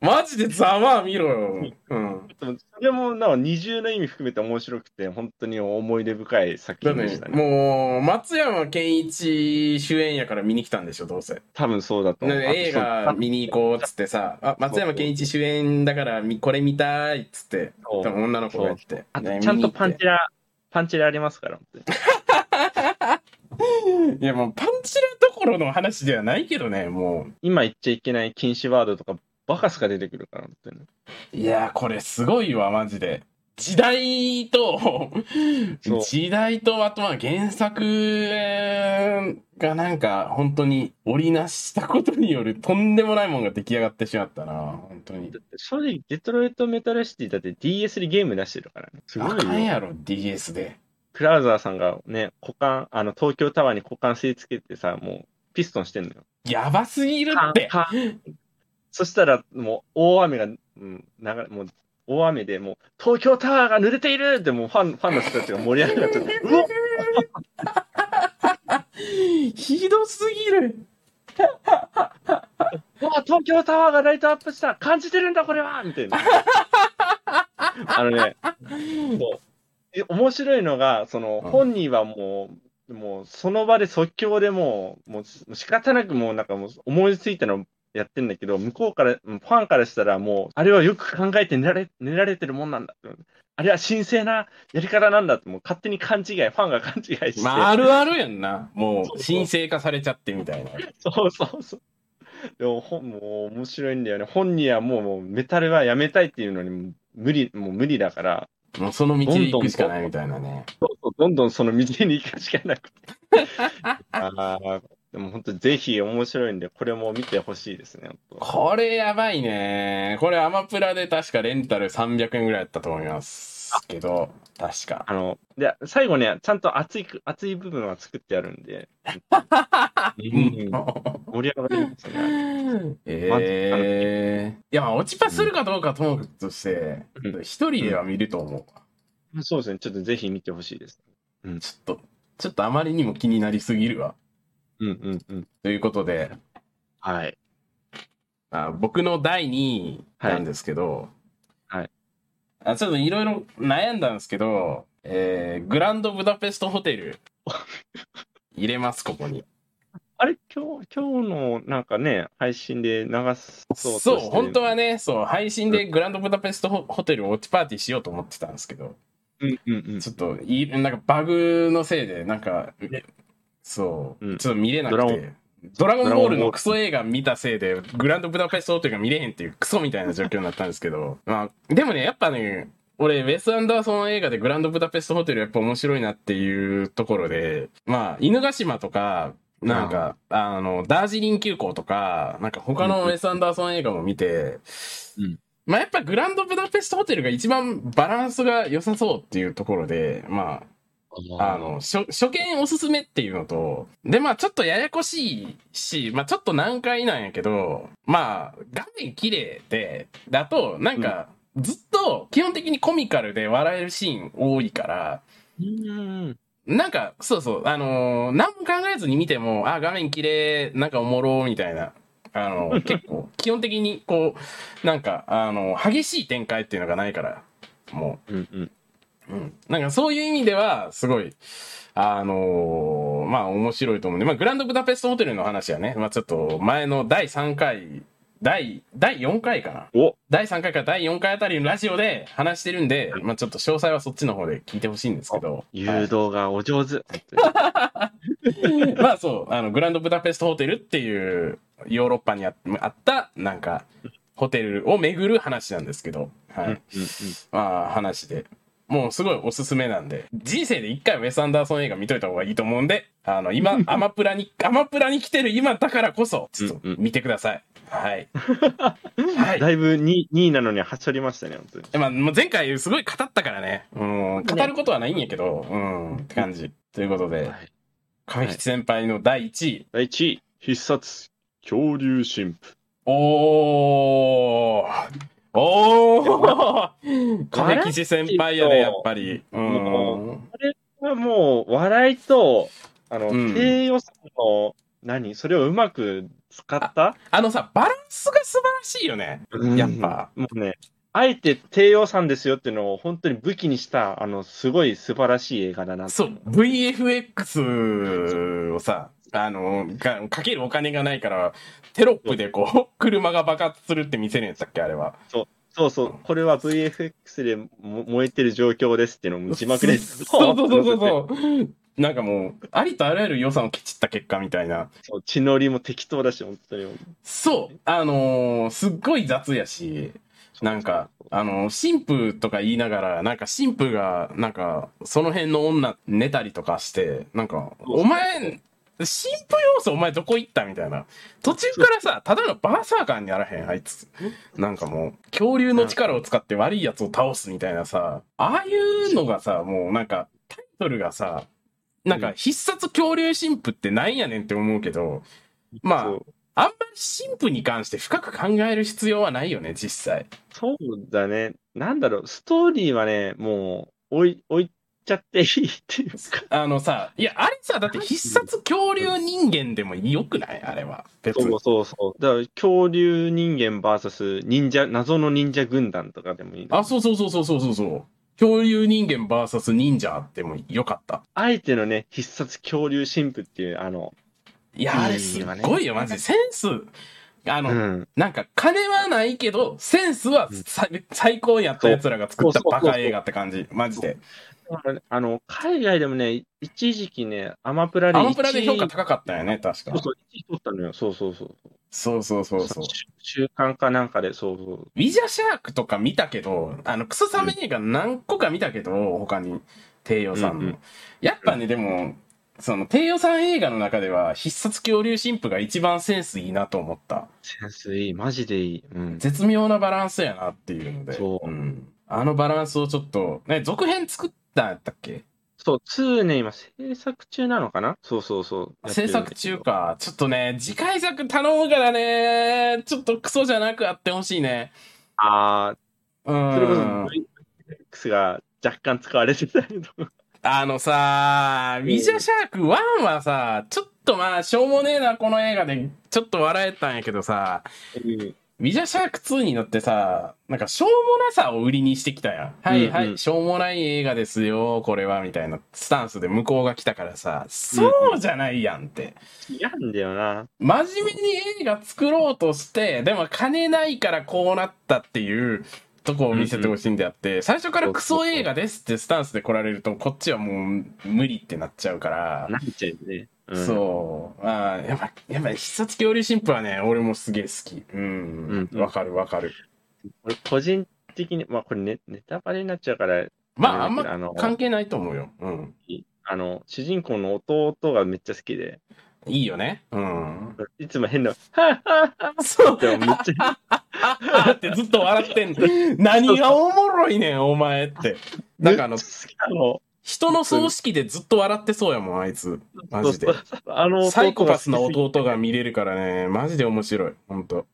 マジでざまあ見ろよ。うん。それもなんか二重の意味含めて面白くて、本当に思い出深い作品でした、ね。もう、松山ケンイチ主演やから見に来たんでしょ、どうせ。多分そうだと思う。ね映画見に行こうっつってさ、あ、松山ケンイチ主演だからみこれ見たいっつって、多分女の子が言って。ちゃんとパンチラ、パンチラありますから、いやもうパンチラどころの話ではないけどね、も今言っちゃいけない禁止ワードとか、バカすか出てくるから、本当に。う。いや、これすごいわ、マジで。時代と、時代と、あとは原作がなんか本当に織りなしたことによるとんでもないもんが出来上がってしまったな、本当に正直、デトロイトメタルシティだって DS でゲーム出してるからね。すごあいよ。かんやろ、DS で。クラウザーさんがね、股間、あの、東京タワーに股間吸い付けてさ、もう、ピストンしてんのよ。やばすぎるって。そしたら、もう、大雨が、うん、流れ、もう、大雨で、もう、東京タワーが濡れているって、もう、ファン、ファンの人たちが盛り上がっちゃって、*laughs* うわ *laughs* ひどすぎる。う *laughs* わ、東京タワーがライトアップした感じてるんだ、これはみたいな。あのね、面白いのが、その、うん本人はもう、もう、その場で即興でもう、もう仕方なくもう、なんかもう、思いついたのやってんだけど、向こうから、ファンからしたらもう、あれはよく考えて練られ、練られてるもんなんだ。あれは神聖なやり方なんだって、もう勝手に勘違い、ファンが勘違いして。まあ、あるあるやんな。もう、神聖化されちゃってみたいな。そうそうそう。でも、ほんもう面白いんだよね。本人はもう、もうメタルはやめたいっていうのに無理、もう無理だから、もうその道で行くしかないみたいなね。そうそうどんどんその道に行くしかなくて。*laughs* ああ、でも本当ぜひ面白いんで、これも見てほしいですね。これやばいね。これアマプラで確かレンタル300円ぐらいだったと思いますけど、確か。あの、で、最後ね、ちゃんと熱いく、熱い部分は作ってあるんで、うん盛り上がりますね。ええいや、まあ落ちパするかどうかともかくとしてう、一人では見ると思うわ。そうですね。ちょっとぜひ見てほしいです。ちょっと、ちょっとあまりにも気になりすぎるわ。うんうんうん。ということで、はい。あ僕の第2位なんですけど、はいあちょっといろいろ悩んだんですけど、えーグランドブダペストホテル *laughs* 入れます、ここに。あれ？今日、今日のなんかね、配信で流そうそう、本当はね、そう、配信でグランドブダペストホホテルをウォッチパーティーしようと思ってたんですけど、うんうんうん。ちょっとい、なんかバグのせいで、なんか、そう、うんちょっと見れなくて。ドラゴンボールのクソ映画見たせいで、グランドブダペストホテルが見れへんっていうクソみたいな状況になったんですけど、まあ、でもね、やっぱね、俺、ウェス・アンダーソン映画でグランドブダペストホテルやっぱ面白いなっていうところで、まあ、犬ヶ島とか、なんか、あの、ダージリン急行とか、なんか他のウェス・アンダーソン映画も見て、うん。まあやっぱグランドブダペストホテルが一番バランスが良さそうっていうところで、まあ、あの、初、初見おすすめっていうのと、で、まあちょっとややこしいし、まあちょっと難解なんやけど、まあ画面綺麗で、だと、なんか、ずっと基本的にコミカルで笑えるシーン多いから、うん。なんか、そうそう、あのー何も考えずに見ても、あ、画面綺麗、なんかおもろ、みたいな。あの、*laughs* 結構、基本的に、こう、なんか、あの、激しい展開っていうのがないから、もうんうん。う、うん。なんかそういう意味では、すごい、あのーまあ面白いと思うんで、まあグランドブダペストホテルの話はね、まあちょっと前の第3回、第、第4回かな？お第3回から第4回あたりのラジオで話してるんで、まあちょっと詳細はそっちの方で聞いてほしいんですけど。誘はい導がお上手。*laughs* まあそう、あの、グランドブダペストホテルっていうヨーロッパにああった、なんか、ホテルを巡る話なんですけど、はい。うんうんまあ話で。もうすごいおすすめなんで、人生で一回ウェス・アンダーソン映画見といた方がいいと思うんで、あの、今、*laughs* アマプラに、アマプラに来てる今だからこそ、ちょっと見てください。はい。*laughs* はい。だいぶ 2, 2位なのにはしょりましたね、本当に。まあ、前回すごい語ったからね。うん、語ることはないんやけど、うん、って感じ。ということで、はい亀吉先輩の第1位。第1位、必殺、恐竜神父。おーおー亀吉先輩やね、やっぱり。うん。これはもう、笑いと、あの、うん低予算の、何？それをうまく使った？あのさ、バランスが素晴らしいよね。やっぱ。もうね、あえて低予算ですよっていうのを本当に武器にした、あの、すごい素晴らしい映画だなそう、VFX をさ、あの、かかけるお金がないから、テロップでこう、*laughs* 車が爆発するって見せるんやったっけ、あれは。そうそう、これは VFX でも燃えてる状況ですっていうのも字幕で。*laughs* そうそうそうそうそう。なんかもう、ありとあらゆる予算をケチった結果みたいな。そう血のりも適当だし、本当に。そう、あのーすっごい雑やし、なんか、あの、神父とか言いながら、なんか神父が、なんか、その辺の女寝たりとかして、なんか、お前、神父要素お前どこ行った？みたいな。途中からさ、ただのバーサーカーにならへん、あいつ。なんかもう、恐竜の力を使って悪い奴を倒すみたいなさ、ああいうのがさ、もうなんか、タイトルがさ、なんか必殺恐竜神父ってなんやねんって思うけど、まああんまり神父に関して深く考える必要はないよね、実際。そうだね。なんだろう、ストーリーはね、もう、置い、置いちゃっていいっていうか。あのさ、いや、あれさ、だって必殺恐竜人間でもよくない？あれは。別にそう。そうそう。だから、恐竜人間 VS 忍者、謎の忍者軍団とかでもいいのあ、そうそうそうそうそうそうそう。恐竜人間 VS 忍者でもよかった。あえてのね、必殺恐竜神父っていう、あの、いや、あれすっごいよ、マジで。センス、あの、うん。なんか、金はないけど、センスはさ最高やった奴らが作ったバカ映画って感じ。マジで。あの、海外でもね、一時期ね、アマプラでアマプラで評価1位高かったよね、確かそう。そう、1位取ったのよ。そうそうそう。そうそうそうそう。週刊かなんかで、そうそう。ウィジャシャークとか見たけど、あの、クソサメ映画何個か見たけど、他に、低予算の。うんうんやっぱね、でも、その、低予算映画の中では、必殺恐竜神父が一番センスいいなと思った。センスいい、マジでいい。うん。絶妙なバランスやなっていうので。そううん。あのバランスをちょっと、ね、続編作ったんやったっけ？そう、2ね、今制作中なのかな？そうそうそう。制作中。か。ちょっとね、次回作頼むからね、ちょっとクソじゃなくあってほしいね。あうあ、それこそん。VX が若干使われてたけど。あのさ、ウィジャシャーク1はさ、ちょっとまあ、しょうもねえな、この映画で、ちょっと笑えたんやけどさ、うんウィジャシャーク2になってさ、なんかしょうもなさを売りにしてきたやん。はいはい、うんうんしょうもない映画ですよ、これは、みたいなスタンスで向こうが来たからさ、そうじゃないやんって。嫌んだよな。真面目に映画作ろうとして、でも金ないからこうなったっていうとこを見せてほしいんであって、最初からクソ映画ですってスタンスで来られると、こっちはもう無理ってなっちゃうから、なっちゃうよね。うん、そう。まあ、やっぱ、やっぱ必殺恐竜神父はね、俺もすげえ好き。うん。うんわ、かるわかる。俺個人的に、まあこれネネタバレになっちゃうから、まあ、あんま関係ないと思うよ。うん。あの、主人公の弟がめっちゃ好きで、いいよね。うん。いつも変な、はぁはぁはそう。ぁってめっちってずっと笑ってんの。何がおもろいねん、お前って。なんかあの。人の葬式でずっと笑ってそうやもん、あいつ。マジであのサイコパスな好きすぎて弟が見れるからね、マジで面白い。ほんと。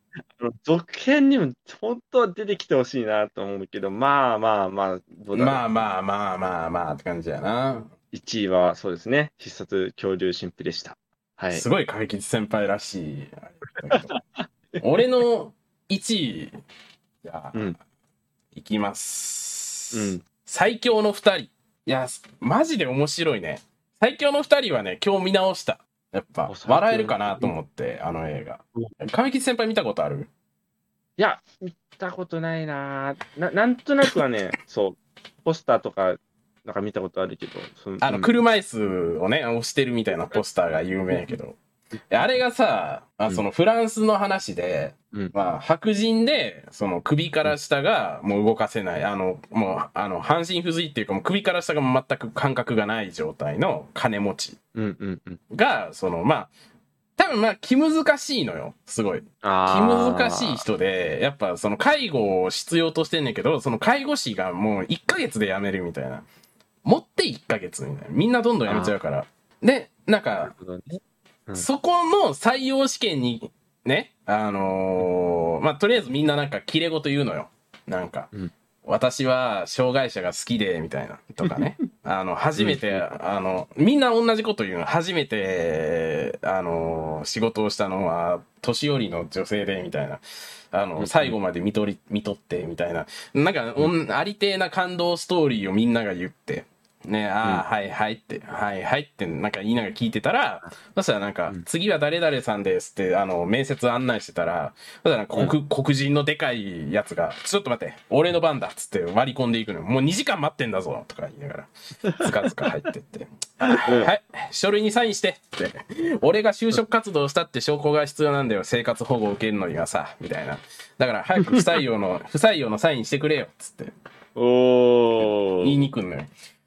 続編にも本当は出てきてほしいなと思うけど、まあまあまあ、どうだまあまあまあまあまあって感じやな。1位はそうですね、必殺恐竜神父でした。はい。すごい解決先輩らしい。俺の1位、じゃあ、うんいきます。うん。最強の2人。いや、マジで面白いね。最強の2人はね、今日見直した。やっぱ笑えるかなと思って、あの映画。神吉先輩見たことある？いや、見たことないなな。なんとなくはね、*laughs* そう、ポスターとか、なんか見たことあるけど、そのあの、うん車椅子をね、押してるみたいなポスターが有名やけど。あれがさ、あそのフランスの話で、うんまあ、白人で、その首から下がもう動かせない、あの、もう、あの、半身不随っていうかもう首から下が全く感覚がない状態の金持ち。が、その、まあ、多分まあ、気難しいのよ、すごい。気難しい人で、やっぱその介護を必要としてんねんけど、その介護士がもう1ヶ月で辞めるみたいな。持って1ヶ月みたいな。みんなどんどん辞めちゃうから。で、なんなかそこの採用試験に、ね、あのーまあ、とりあえずみんななんか切れ事言うのよ。なんか、うん私は障害者が好きで、みたいな、とかね。*laughs* あの、初めて、あの、みんな同じこと言うの。初めて、あのー仕事をしたのは、年寄りの女性で、みたいな。あの、うん最後まで見とり、見とって、みたいな。なんか、ありてえな感動ストーリーをみんなが言って。ね、ああ、はいはいって、はいはいって、なんか言いながら聞いてたら、そしたらなんか、うん次は誰々さんですって、あの、面接案内してたら、そしたら黒,、黒人のでかいやつが、ちょっと待って、俺の番だっつって割り込んでいくのよ。もう2時間待ってんだぞとか言いながら、つかつか入ってって。*laughs* はい、書類にサインしてって。俺が就職活動したって証拠が必要なんだよ。生活保護を受けるのにはさ、みたいな。だから早く不採用の、*laughs* 不採用のサインしてくれよ、つって。おー。言いに来んのよ。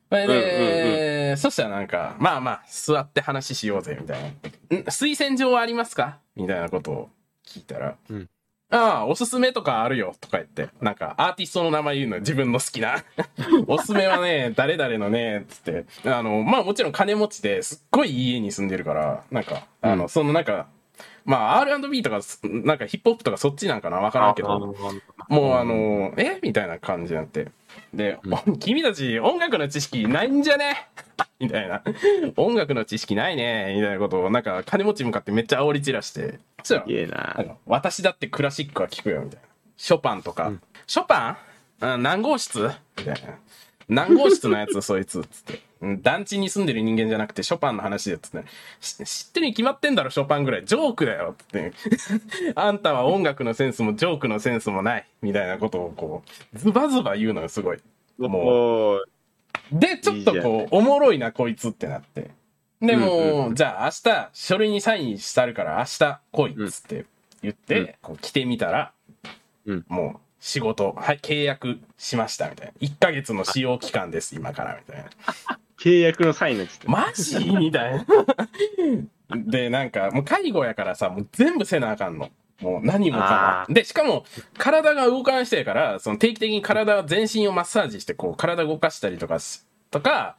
それうんうん。で、そしたらなんか、まあまあ、座って話しようぜ、みたいな。ん？推薦状はありますか？みたいなことを聞いたら、うん。ああ、おすすめとかあるよ、とか言って、なんか、アーティストの名前言うのよ自分の好きな。*laughs* おすすめはね、誰々のね、つって、あの、まあもちろん金持ちですっごいいい家に住んでるから、なんか、あの、うんそのなんか、まあ R&B とか、なんかヒップホップとかそっちなんかなわからんけど、もうあの、え？みたいな感じになって。で、う君たち音楽の知識ないんじゃね？*laughs* みたいな。音楽の知識ないねみたいなことを、なんか金持ち向かってめっちゃ煽り散らして。そしたらいえな私だってクラシックは聴くよ、みたいな。ショパンとか。うんショパン？あ何号室？みたいな。何号室のやつ、そいつ、つって。うん団地に住んでる人間じゃなくて、ショパンの話で、つって。し知ってるに決まってんだろ、ショパンぐらい。ジョークだよ、つって。*laughs* あんたは音楽のセンスもジョークのセンスもない。みたいなことを、こう、ズバズバ言うのよ、すごい。ももう、で、ちょっとこう、おもろいな、こいつってなって。でも、じゃあ明日、書類にサインしたるから明日来いっつって言って、うんこう来てみたら、うんもう仕事、はい、契約しましたみたいな。1ヶ月の使用期間です、今から、みたいな。契約のサインのつって。マジ？みたいな。で、なんか、もう介護やからさ、もう全部せなあかんの。もう何もかあも。で、しかも、体が動かんしてやから、その定期的に体、全身をマッサージして、こう、体動かしたりとかし、とか、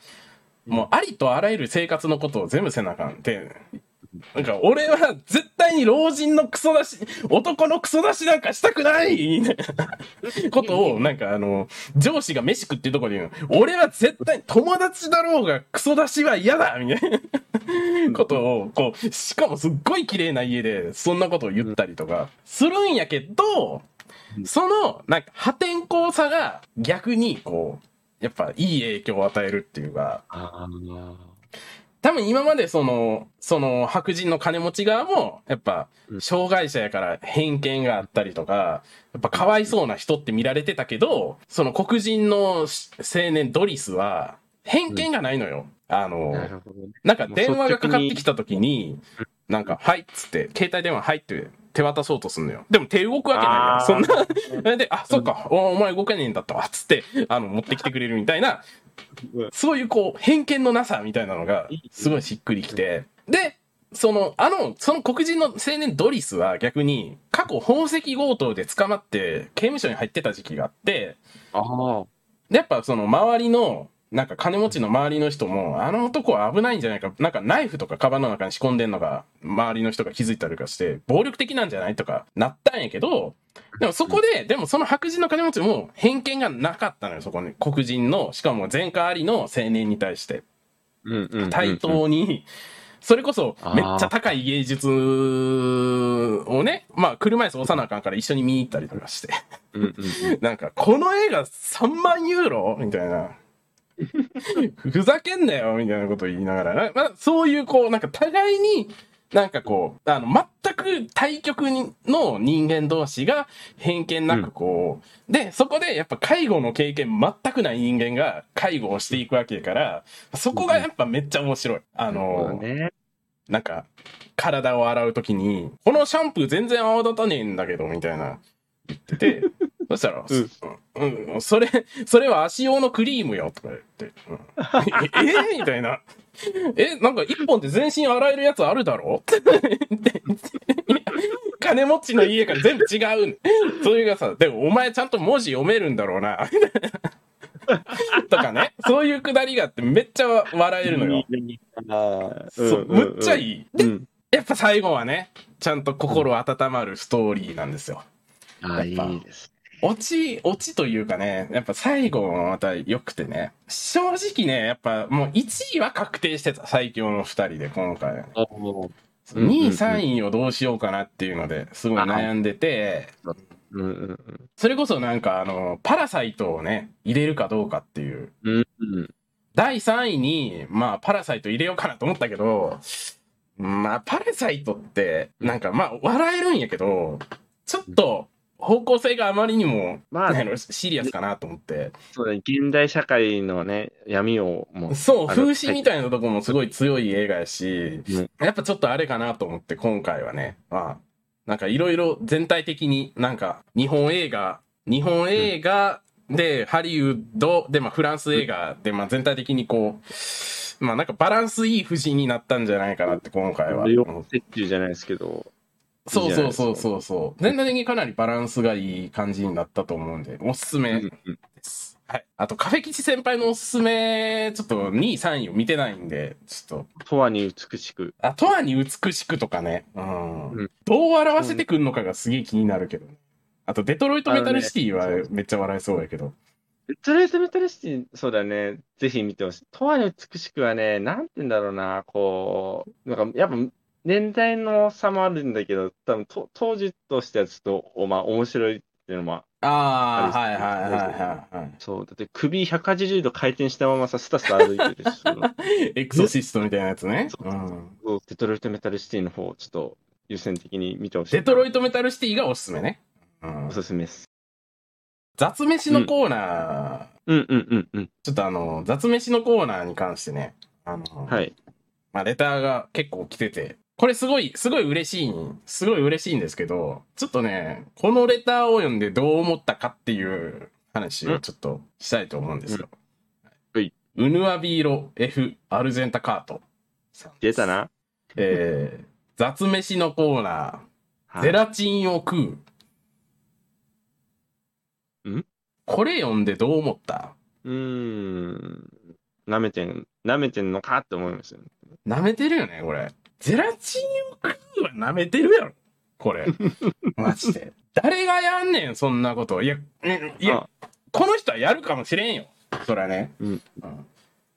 もうありとあらゆる生活のことを全部せなあかん。で、なんか俺は絶対に老人のクソ出し、男のクソ出しなんかしたくない！みたいなことを、なんかあの、上司が飯食ってるとこで言う。の。俺は絶対友達だろうがクソ出しは嫌だ！みたいな。ことを、こう、しかもすっごい綺麗な家でそんなことを言ったりとか。するんやけど、その、なんか破天荒さが逆にこう、やっぱいい影響を与えるっていうか、あ多分今までその、その白人の金持ち側も、やっぱう、ん障害者やから偏見があったりとか、やっぱかわいそうな人って見られてたけど、その黒人の青年ドリスは、偏見がないのよ。ああ、の、な。なんか電話がかかってきた時に、なんか、はいっつって、携帯電話はいって手渡そうとすんのよ。でも手動くわけないよ。そんな。*laughs* で、あ、そっか、おお前動けねえんだったわ、つって、あの、持ってきてくれるみたいな、うんそういうこう、偏見のなさみたいなのが、すごいしっくりきて。で、その、あの、その黒人の青年ドリスは逆に、過去宝石強盗で捕まって刑務所に入ってた時期があって、あやっぱその周りの、なんか金持ちの周りの人も、あの男は危ないんじゃないか、なんかナイフとかカバンの中に仕込んでんのが、周りの人が気づいたりとかして、暴力的なんじゃないとかなったんやけど、でもそこで、でもその白人の金持ちも偏見がなかったのよ、そこに。黒人の、しかも前科ありの青年に対して。対等に、それこそめっちゃ高い芸術をね、まあ車椅子押さなあかんから一緒に見に行ったりとかして。*laughs* なんか、この映画3万ユーロ？みたいな。ふざけんなよみたいなことを言いながら、まあ、そういうこう、なんか互いに、なんかこう、あの、全く対極の人間同士が偏見なくこう、で、そこでやっぱ介護の経験全くない人間が介護をしていくわけやから、そこがやっぱめっちゃ面白い。あの、ね。なんか、体を洗うときに、このシャンプー全然泡立たねえんだけど、みたいな、言ってて、そしたら、うん、うん、それ、それは足用のクリームよ、とか言って、うん、え？*laughs* え？みたいな。え、なんか一本で全身洗えるやつあるだろ？*laughs* 金持ちの家から全部違うね。それがさ、でもお前ちゃんと文字読めるんだろうな。*laughs* とかね、そういうくだりがあってめっちゃ笑えるのよ。ああ。そう、むっちゃいい。い。で、うん。やっぱ最後はね、ちゃんと心温まるストーリーなんですよ。ああ、いいです。オチ、オチというかね、やっぱ最後もまた良くてね、正直ね、やっぱもう1位は確定してた、最強の2人で今回。おお。2位、3位をどうしようかなっていうのですごい悩んでて、それこそなんかあの、パラサイトをね、入れるかどうかっていう。第3位に、まあ、パラサイト入れようかなと思ったけど、まあ、パラサイトって、なんかまあ、笑えるんやけど、ちょっと、方向性があまりにも、まあシリアスかなと思って。そうだね。現代社会のね、闇をもう。そう、風刺みたいなとこもすごい強い映画やし、うんやっぱちょっとあれかなと思って、今回はね、まあ、なんかいろいろ全体的になんか、日本映画、日本映画で、ハリウッドで、まあフランス映画で、まあ全体的にこう、まあなんかバランスいい布陣になったんじゃないかなって今回は。じゃないですけど。そういいじゃないうそそうそうそう。全体的にかなりバランスがいい感じになったと思うんで、おすすめです。はい。あと、カフェ吉先輩のおすすめ、ちょっと2位、3位を見てないんで、ちょっと、とわに美しく。あ、とわに美しくとかね、うん。うんどう笑わせてくんのかがすげえ気になるけど、あと、デトロイトメタルシティはめっちゃ笑えそうやけど。デトロイトメタルシティ、そうだね。ぜひ見てほしい。とはいえ美しくはね、なんて言うんだろうな、こう、なんかやっぱ年代の差もあるんだけど、多分と当時としてはちょっと、まあ面白いっていうのも、ああ、はいはいはいはいはい。そう、だって首180度回転したままさ、スタスタ歩いてるし、*laughs* エクソシストみたいなやつね。*laughs* そううんデトロイトメタルシティの方、ちょっと優先的に見てほしい。デトロイトメタルシティがおすすめね。うんおすすめです。雑飯のコーナー、うんうんうんうん。ちょっとあの、雑飯のコーナーに関してね、あの、はい。まあ、レターが結構来てて、これすごい、すごい嬉しい、すごい嬉しいんですけど、ちょっとね、このレターを読んでどう思ったかっていう話をちょっとしたいと思うんですよ。うんはい。ウヌアビーロ F アルゼンタカートさん。出たな。えー、雑飯のコーナー、はいゼラチンを食う。ん？これ読んでどう思った？うーん。舐めてん、舐めてんのかって思いますよね。舐めてるよね、これ。ゼラチンを食うは舐めてるやろ。これ。*laughs* マジで。誰がやんねん、そんなこと。いや、うんいや、この人はやるかもしれんよ。そりゃね。うん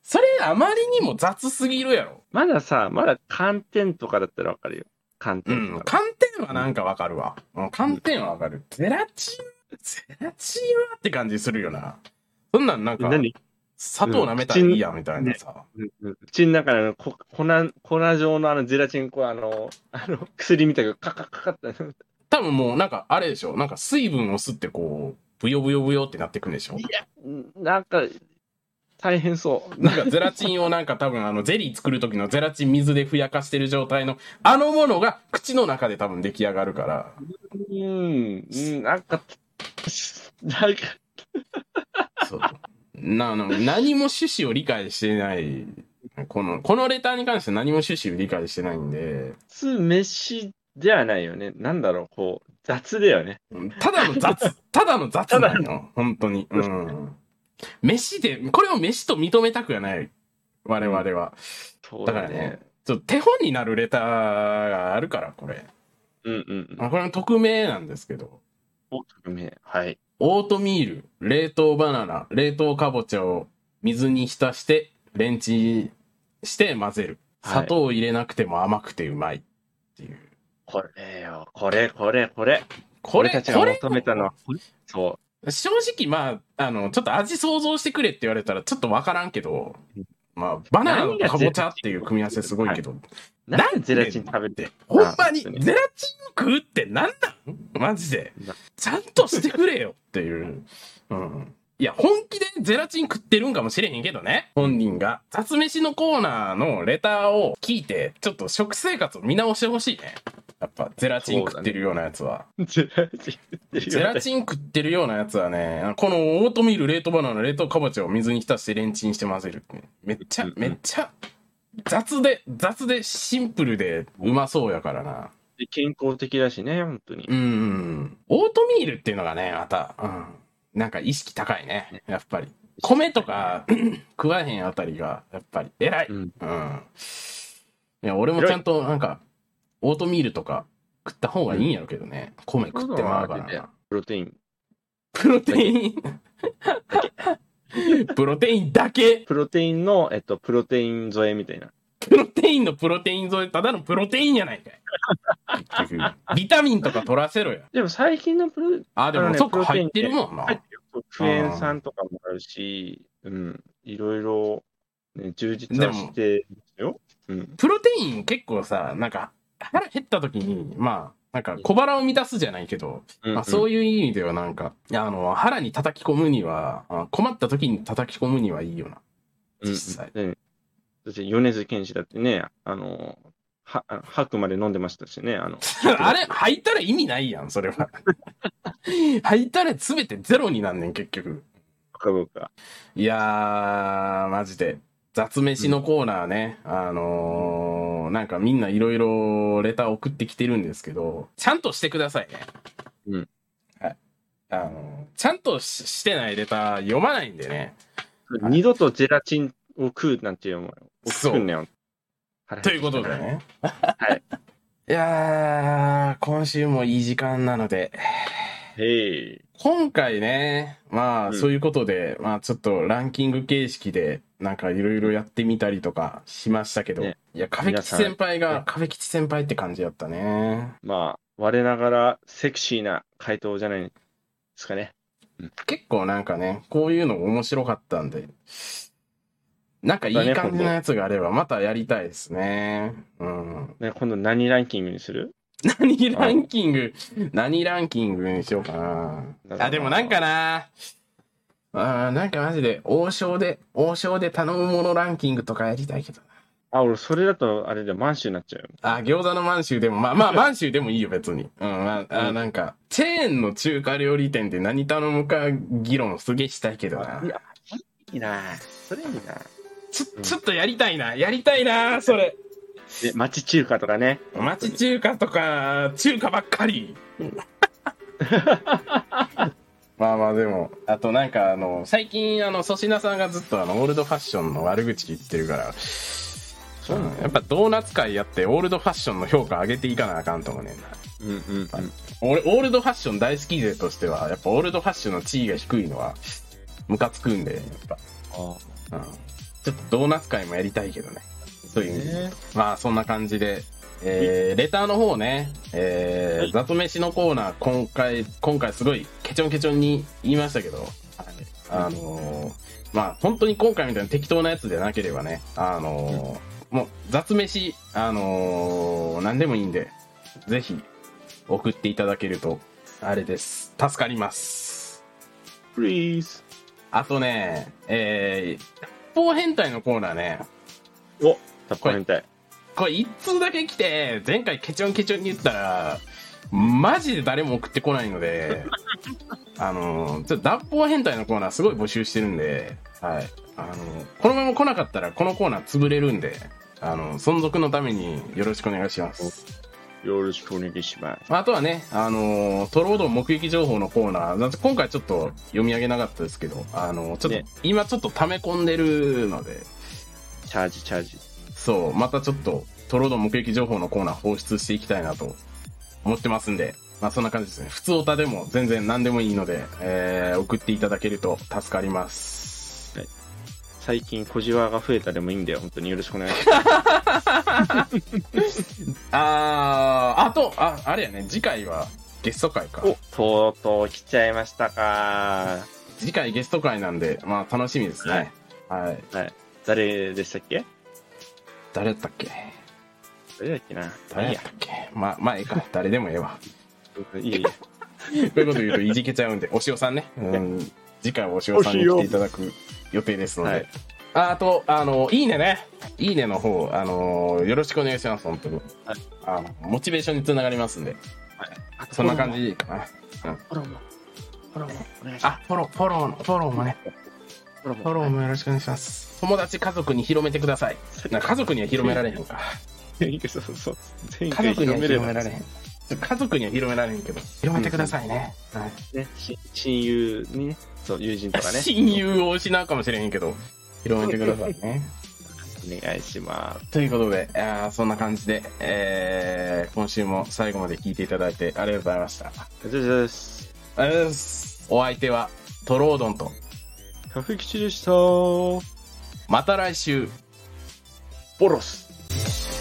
それあまりにも雑すぎるやろ。まださ、まだ寒天とかだったらわかるよ。寒う天とん。か。寒天はなんかわかるわ。うん寒天はわかる。ゼラチン、ゼラチンはって感じするよな。そんなんなんか、何？砂糖舐めたらいいや、みたいなさ。口の中のこ粉、粉状のあのゼラチン、こうあの、*laughs* あの、薬みたいなカカカカって。多分もうなんかあれでしょ。なんか水分を吸ってこう、ブヨブヨブヨってなってくんでしょ。なんか、大変そう。なんかゼラチンをなんか多分あのゼリー作る時のゼラチン水でふやかしてる状態のあのものが口の中で多分出来上がるから。うん、うん、なんか、なんか、そうなな何も趣旨を理解してない。この、このレターに関して何も趣旨を理解してないんで、普通飯ではないよね。なんだろう、こう、雑だよね。ただの雑、*laughs* ただの雑なの。本当に。うん。飯で、これを飯と認めたくはない。我々は。そうだからね。、ちょっと手本になるレターがあるから、これ。うんうんうこれは匿名なんですけど。お、匿名。はい。オートミール、冷凍バナナ、冷凍かぼちゃを水に浸してレンチンして混ぜる。はい砂糖を入れなくても甘くてうまいっていう。これよ、これ、これ、これ。これ、俺たちがこれ、求めたのは、そ正直まあ、あの、ちょっと味想像してくれって言われたらちょっとわからんけどうん、まあ、バナナとかぼちゃっていう組み合わせすごいけど、う。なんでゼラチン食べて。ほんまにあゼラチン食うってなんなんマジでな。ちゃんとしてくれよっていう。うん。いや、本気でゼラチン食ってるんかもしれへんけどね。本人が。雑飯のコーナーのレターを聞いて、ちょっと食生活を見直してほしいね。やっぱ、ゼラチン食ってるようなやつは。ゼラチン食ってるよゼラチン食ってるようなやつはね、このオートミール、冷凍バナナ、冷凍かぼちゃを水に浸してレンチンして混ぜる。めっちゃうん、めっちゃ、雑で、雑でシンプルでうまそうやからな。で健康的だしね、本当に。うん。オートミールっていうのがね、また、うん。なんか意識高いね。やっぱり。米とか *clears throat* 食わへんあたりが、やっぱり偉い。うん。うん。いや、俺もちゃんとなんか、オートミールとか食った方がいいんやろうけどね。米食ってまうからな。プロテイン。プロテイン？プロテインだけ？プロテインの、えっと、プロテイン添えみたいな。プロテインのプロテイン添え、ただのプロテインやないかい。ビタミンとか取らせろや。でも最近のプロ、あ、でもねそっかプロテイン入ってるもんな。クエン酸とかもあるし、うん。いろいろ、ね、充実はしてますよ。うん。プロテイン結構さ、なんか腹減った時に、まあ、なんか小腹を満たすじゃないけど、まあ、そういいう意味ではなんか、あの、腹に叩き込むには、あ困った時に叩き込むにはいいよな。うん。実際うん。だって米津玄師だってね、あの、は吐くまで飲んでましたしね、あの。*laughs* あれ、入ったら意味ないやん、それは。*laughs* 入ったら全てゼロになんねん、結局。かか。いやー、マジで。雑飯のコーナーね。あのー、なんかみんないろいろレター送ってきてるんですけど、ちゃんとしてくださいね。うん。はい。あのーちゃんとししてないレター読まないんでね。はい二度とジェラチンを食うなんていうのも、そう作んねよ。腹ということで。ね。はい。*laughs* いやー、今週もいい時間なので、へい。今回ね、まあ、うんそういうことで、まあ、ちょっとランキング形式で、なんかいろいろやってみたりとかしましたけど、ねいや、壁吉先輩皆さん、が壁吉先輩って感じだったね。まあ、我ながらセクシーな回答じゃないですかね。結構なんかね、こういうの面白かったんで、なんかいい感じのやつがあれば、またやりたいですね。うん。ね、今度何ランキングにする？何ランキング、何ランキングにしようかな。あ、でもなんかな、あーなんかマジで、王将で、王将で頼むものランキングとかやりたいけどな。あ、俺、それだと、あれで満州になっちゃうよ。あ、餃子の満州でも、まあまあ満州でもいいよ、別に。うん、まあ、あなんか、チェーンの中華料理店で何頼むか議論すげえしたいけどな。いや、いいなそれいいなちょ、ちょっとやりたいな。やりたいな、それ。で、町中華とかね。町中華とか、中華ばっかり。*laughs* まあまあでも、あとなんかあの、最近あの、粗品さんがずっとあの、オールドファッションの悪口言ってるから、そうなのやっぱドーナツ会やってオールドファッションの評価上げていかなあかんと思うねんな。うんうんうん。俺、オールドファッション大好き勢としては、やっぱオールドファッションの地位が低いのは、ムカつくんで、やっぱ。あうん。ちょっとドーナツ会もやりたいけどね。そういう。ね。まあ、そんな感じで、えー、レターの方ね、えー、はい。雑飯のコーナー、今回、今回すごいケチョンケチョンに言いましたけど、はい、あのーまあ、本当に今回みたいな適当なやつでなければね、あのーもう雑飯、あのー何でもいいんで、ぜひ送っていただけると、あれです。助かります。Please. あとね、えー、八方変態のコーナーね、お、タッパ変態。これ一通だけ来て、前回ケチョンケチョンに言ったら、マジで誰も送ってこないので、*laughs* あの、ちょっと脱法変態のコーナーすごい募集してるんで、はい。あの、このまま来なかったらこのコーナー潰れるんで、あの、存続のためによろしくお願いします。よろしくお願いします。あとはね、あの、トロードン目撃情報のコーナー、今回ちょっと読み上げなかったですけど、あの、ちょっと、ね今ちょっと溜め込んでるので、チャージチャージ。そう、またちょっと、トロードン目撃情報のコーナー放出していきたいなと思ってますんで、まあそんな感じですね。普通オタでも全然何でもいいので、えー、送っていただけると助かります。最近、小じわが増えたでもいいんだよ。本当によろしくお願いします。*laughs* あー、あと、あ、あれやね、次回はゲスト会か。お、とうとう来ちゃいましたか。次回ゲスト会なんで、まあ楽しみですね。はい。誰でしたっけ？誰だったっけ？誰だっけな？いいや？誰だったっけ？まあ、まあええか。*laughs* 誰でもええわ。いいや。*laughs* こういうこと言うといじけちゃうんで、お塩さんね。うん。次回はお塩さんに来ていただく予定ですので。はいああと、あの、いいねね。いいねの方、あの、よろしくお願いします、本当に。はいあの、モチベーションにつながりますんで。そんな感じかな。フォローも。フォローも。お願いします。あ、フォロー、フォローの、フォローもね。フォローも。よろしくお願いします。友達、家族に広めてください。な家族には広められへんか。そうそう。前家回族には広められへん。家族には広められへんけど、広めてくださいね。はい。親友にね、そう、友人とかね。*laughs* 親友を失うかもしれへんけど、広めてくださいね。お願いします。ということで、あーそんな感じで、えー、今週も最後まで聞いていただいてありがとうございました。あ。りがとうございます。お相手はトロードンと、カフェ吉でした。また来週。ボロス。「